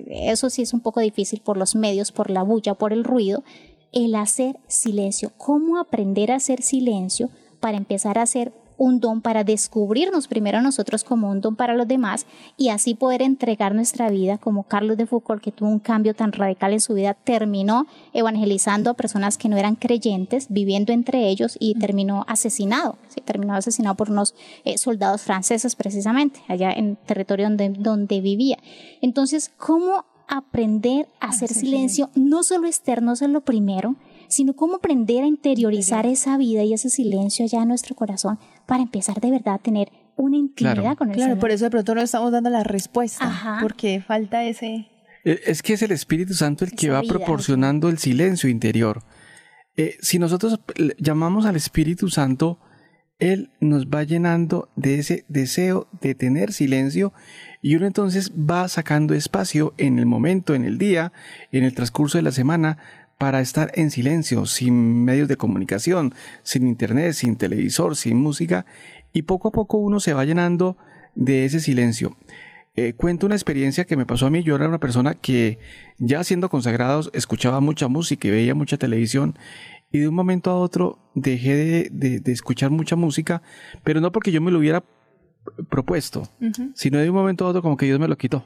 eso sí es un poco difícil por los medios, por la bulla, por el ruido, el hacer silencio, cómo aprender a hacer silencio para empezar a hacer un don para descubrirnos primero nosotros como un don para los demás y así poder entregar nuestra vida como Carlos de Foucault que tuvo un cambio tan radical en su vida, terminó evangelizando a personas que no eran creyentes, viviendo entre ellos y terminó asesinado, ¿sí? terminó asesinado por unos eh, soldados franceses precisamente, allá en territorio donde, donde vivía. Entonces, ¿cómo aprender a hacer silencio? No solo externo, eso es lo primero, sino cómo aprender a interiorizar esa vida y ese silencio allá en nuestro corazón para empezar de verdad a tener una intimidad con el Claro, Señor. por eso de pronto no estamos dando la respuesta, Ajá. porque falta ese... Eh, Es que es el Espíritu Santo el que va vida, proporcionando el silencio interior. Eh, si nosotros llamamos al Espíritu Santo, Él nos va llenando de ese deseo de tener silencio y uno entonces va sacando espacio en el momento, en el día, en el transcurso de la semana para estar en silencio, sin medios de comunicación, sin internet, sin televisor, sin música y poco a poco uno se va llenando de ese silencio. Eh, cuento una experiencia que me pasó a mí. Yo era una persona que ya siendo consagrados escuchaba mucha música y veía mucha televisión y de un momento a otro dejé de, de- de escuchar mucha música, pero no porque yo me lo hubiera propuesto, sino de un momento a otro como que Dios me lo quitó.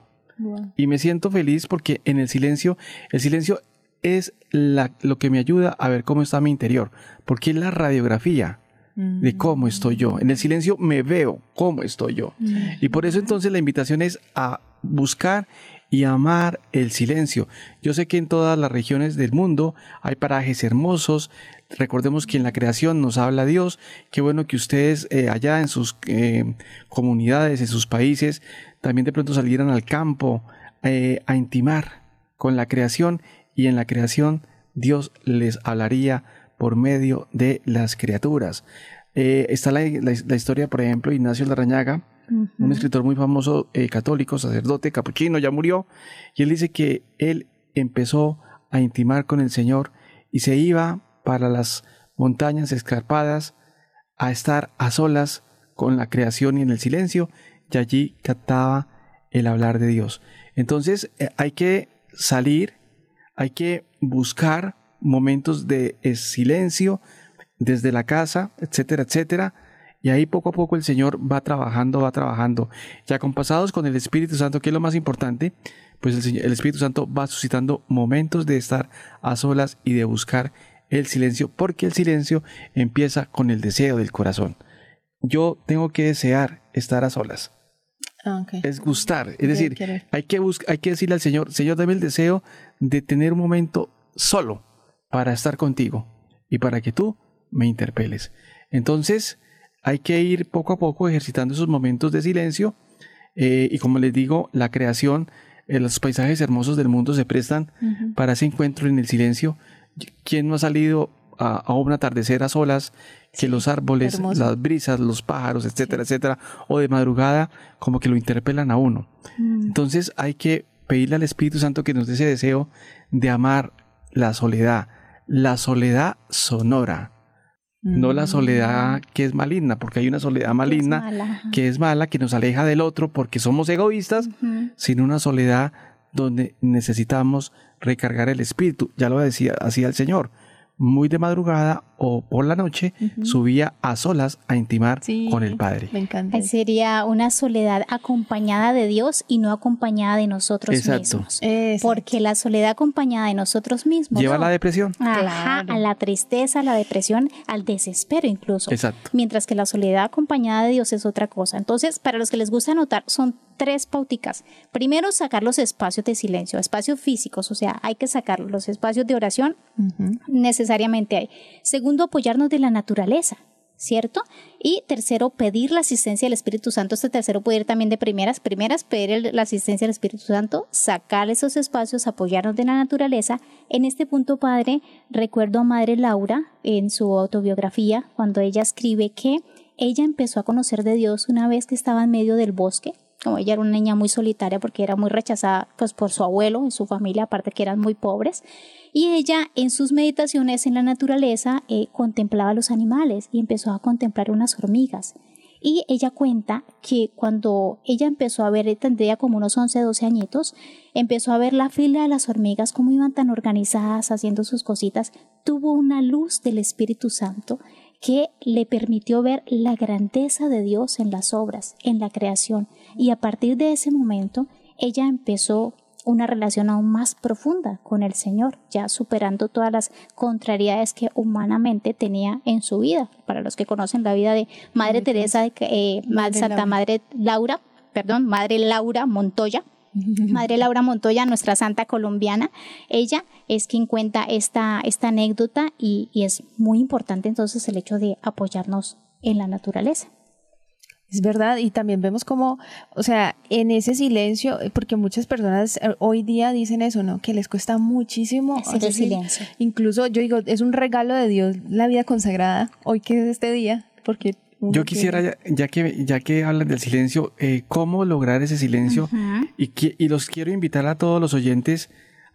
Y me siento feliz porque en el silencio, el silencio es la- lo que me ayuda a ver cómo está mi interior, porque es la radiografía de cómo estoy yo. En el silencio me veo cómo estoy yo. Y por eso entonces la invitación es a buscar y amar el silencio. Yo sé que en todas las regiones del mundo hay parajes hermosos. Recordemos que en la creación nos habla Dios. Qué bueno que ustedes eh, allá en sus eh, comunidades, en sus países, también de pronto salieran al campo eh, a intimar con la creación y en la creación Dios les hablaría por medio de las criaturas. Eh, está la, la- la historia, por ejemplo, Ignacio Larrañaga, un escritor muy famoso eh, católico, sacerdote, capuchino, ya murió, y él dice que él empezó a intimar con el Señor y se iba para las montañas escarpadas a estar a solas con la creación y en el silencio, y allí captaba el hablar de Dios. Entonces eh, hay que salir, hay que buscar momentos de eh, silencio desde la casa, etcétera, etcétera. Y ahí poco a poco el Señor va trabajando, va trabajando. Ya compasados con el Espíritu Santo, que es lo más importante, pues el, Espíritu Santo va suscitando momentos de estar a solas y de buscar el silencio, porque el silencio empieza con el deseo del corazón. Yo tengo que desear estar a solas Ah, es gustar. Es decir, querer. hay que, hay que decirle al Señor, Señor, dame el deseo de tener un momento solo para estar contigo y para que tú me interpeles. Entonces, hay que ir poco a poco ejercitando esos momentos de silencio eh, y como les digo, la creación, eh, los paisajes hermosos del mundo se prestan para ese encuentro en el silencio. ¿Quién no ha salido a, a un atardecer a solas que los árboles, hermoso. las brisas, los pájaros, etcétera, etcétera, o de madrugada como que lo interpelan a uno? Entonces hay que pedirle al Espíritu Santo que nos dé ese deseo de amar la soledad, la soledad sonora, no la soledad que es maligna, porque hay una soledad maligna que es mala, que nos aleja del otro porque somos egoístas, sino una soledad donde necesitamos recargar el espíritu. Ya lo decía, hacía el Señor. Muy de madrugada o por la noche subía a solas a intimar Sí, con el Padre. Me encanta. Sería una soledad acompañada de Dios y no acompañada de nosotros Exacto. mismos. Eso. Porque la soledad acompañada de nosotros mismos Lleva a ¿no? la depresión. Ajá, Claro. a la tristeza, a la depresión, al desespero incluso. Exacto. Mientras que la soledad acompañada de Dios es otra cosa. Entonces, para los que les gusta anotar, son tres pauticas. Primero, sacar los espacios de silencio, espacios físicos, o sea, hay que sacarlos. Los espacios de oración Ujú. Necesariamente hay. Segundo, apoyarnos de la naturaleza. ¿cierto? Y tercero, pedir la asistencia del Espíritu Santo. Este tercero puede también de primeras, primeras, pedir la asistencia del Espíritu Santo, sacar esos espacios, apoyarnos de la naturaleza. En este punto, Padre, recuerdo a Madre Laura en su autobiografía, cuando ella escribe que ella empezó a conocer de Dios una vez que estaba en medio del bosque. Como ella era una niña muy solitaria porque era muy rechazada pues, por su abuelo y su familia, aparte que eran muy pobres. Y ella en sus meditaciones en la naturaleza eh, contemplaba los animales y empezó a contemplar unas hormigas. Y ella cuenta que cuando ella empezó a ver, tendría como unos 11, 12 añitos, empezó a ver la fila de las hormigas, cómo iban tan organizadas haciendo sus cositas, tuvo una luz del Espíritu Santo que le permitió ver la grandeza de Dios en las obras, en la creación. Y a partir de ese momento, ella empezó una relación aún más profunda con el Señor, ya superando todas las contrariedades que humanamente tenía en su vida. Para los que conocen la vida de Madre Teresa, de, eh, Madre Santa Laura. Madre Laura, perdón, Madre Laura Montoya, Madre Laura Montoya, nuestra santa colombiana, ella es quien cuenta esta, esta anécdota y, y es muy importante entonces el hecho de apoyarnos en la naturaleza. Es verdad, y también vemos como, o sea, en ese silencio, eh, porque muchas personas eh, hoy día dicen eso, ¿no? Que les cuesta muchísimo Hacer el sil- silencio. Incluso yo digo, es un regalo de Dios la vida consagrada, hoy que es este día, porque... Yo quisiera, ya, ya que, ya que hablan del silencio, eh, cómo lograr ese silencio. y, los quiero invitar a todos los oyentes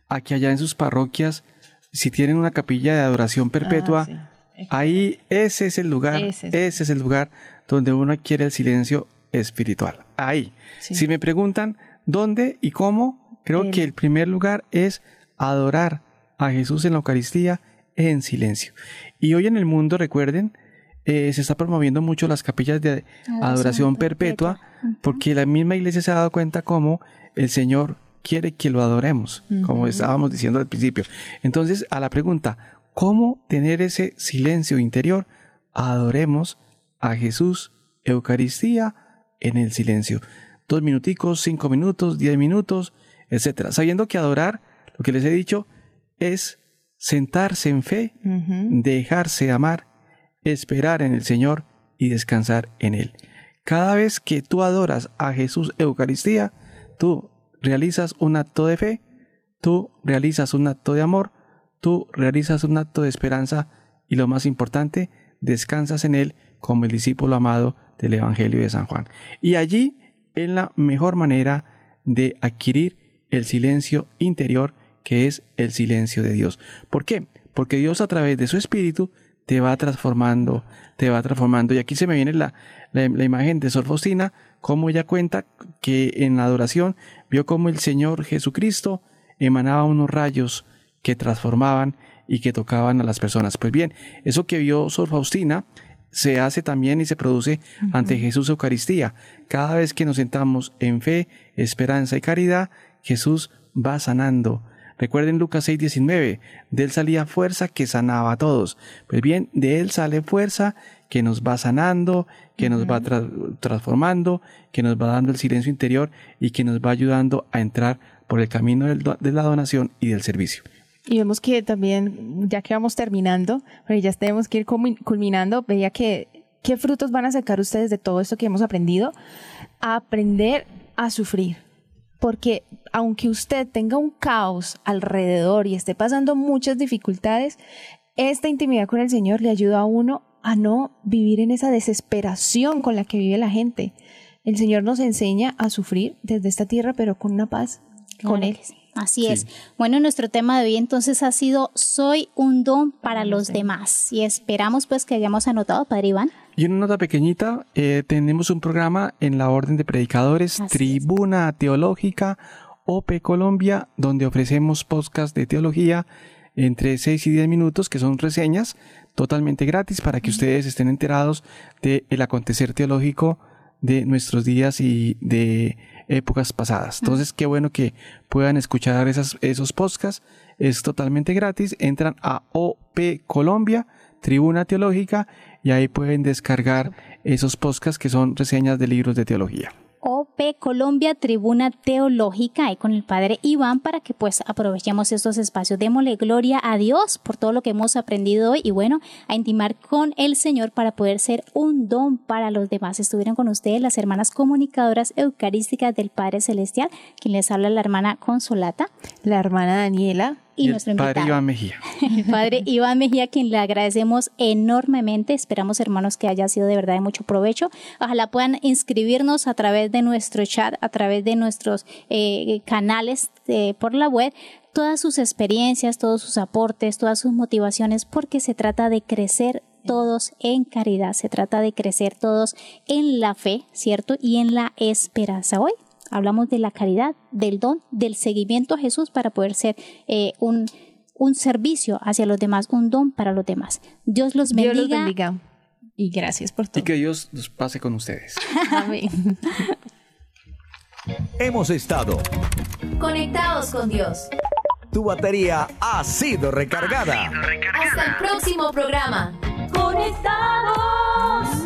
a que allá en sus parroquias, si tienen una capilla de adoración perpetua, Ah, sí. ahí ese es el lugar, Ese ese es. es, el lugar donde uno adquiere el silencio espiritual. Ahí. Sí. Si me preguntan dónde y cómo, creo El- que el primer lugar es adorar a Jesús en la Eucaristía en silencio. Y hoy en el mundo, recuerden, eh, se está promoviendo mucho las capillas de adoración perpetua, porque la misma iglesia se ha dado cuenta cómo el Señor quiere que lo adoremos, como estábamos diciendo al principio. Entonces, a la pregunta, ¿cómo tener ese silencio interior? Adoremos a Jesús, Eucaristía, en el silencio. Dos minuticos, cinco minutos, diez minutos, etcétera. Sabiendo que adorar, lo que les he dicho, es sentarse en fe, dejarse amar, esperar en el Señor y descansar en Él. Cada vez que tú adoras a Jesús Eucaristía, tú realizas un acto de fe, tú realizas un acto de amor, tú realizas un acto de esperanza y lo más importante, descansas en Él como el discípulo amado del Evangelio de San Juan. Y allí es la mejor manera de adquirir el silencio interior que es el silencio de Dios. ¿Por qué? Porque Dios a través de su Espíritu te va transformando, te va transformando. Y aquí se me viene la, la, la imagen de Sor Faustina, como ella cuenta que en la adoración vio como el Señor Jesucristo emanaba unos rayos que transformaban y que tocaban a las personas. Pues bien, eso que vio Sor Faustina se hace también y se produce ante Jesús Eucaristía. Cada vez que nos sentamos en fe, esperanza y caridad, Jesús va sanando. Recuerden Lucas 6:19, de él salía fuerza que sanaba a todos. Pues bien, de él sale fuerza que nos va sanando, que nos va tra- transformando, que nos va dando el silencio interior y que nos va ayudando a entrar por el camino de la donación y del servicio. Y vemos que también, ya que vamos terminando, porque ya tenemos que ir culmi- culminando, veía que qué frutos van a sacar ustedes de todo esto que hemos aprendido. A aprender a sufrir. Porque aunque usted tenga un caos alrededor y esté pasando muchas dificultades, esta intimidad con el Señor le ayuda a uno a no vivir en esa desesperación con la que vive la gente. El Señor nos enseña a sufrir desde esta tierra, pero con una paz con Él. sí. Así es. Bueno, nuestro tema de hoy entonces ha sido Soy un don para los demás. Y esperamos pues que hayamos anotado, Padre Iván. Y una nota pequeñita, eh, tenemos un programa en la Orden de Predicadores, Así es. Tribuna Teológica, OP Colombia, donde ofrecemos podcast de teología entre 6 y 10 minutos, que son reseñas totalmente gratis para que ustedes estén enterados del acontecer teológico de nuestros días y de épocas pasadas. Entonces, qué bueno que puedan escuchar esas, esos podcasts. Es totalmente gratis. Entran a OP Colombia, Tribuna Teológica, y ahí pueden descargar esos podcasts que son reseñas de libros de teología. OP Colombia Tribuna Teológica y con el Padre Iván para que pues aprovechemos estos espacios. Démosle gloria a Dios por todo lo que hemos aprendido hoy y bueno, a intimar con el Señor para poder ser un don para los demás. Estuvieron con ustedes las hermanas comunicadoras eucarísticas del Padre Celestial, quien les habla la hermana Consolata La hermana Daniela. Y, nuestro padre. Iván Mejía. el padre Iván Mejía, quien le agradecemos enormemente. Esperamos, hermanos, que haya sido de verdad de mucho provecho. Ojalá puedan inscribirnos a través de nuestro chat, a través de nuestros eh, canales eh, por la web, todas sus experiencias, todos sus aportes, todas sus motivaciones, porque se trata de crecer todos en caridad, se trata de crecer todos en la fe, ¿cierto? Y en la esperanza. Hoy hablamos de la caridad, del don, del seguimiento a Jesús para poder ser eh, un, un servicio hacia los demás, un don para los demás. Dios los bendiga. Dios los bendiga. Y gracias por Y todo. que Dios nos pase con ustedes. Amén. Hemos estado. Conectados con Dios. Tu batería ha sido recargada. Hasta el próximo programa. Conectados.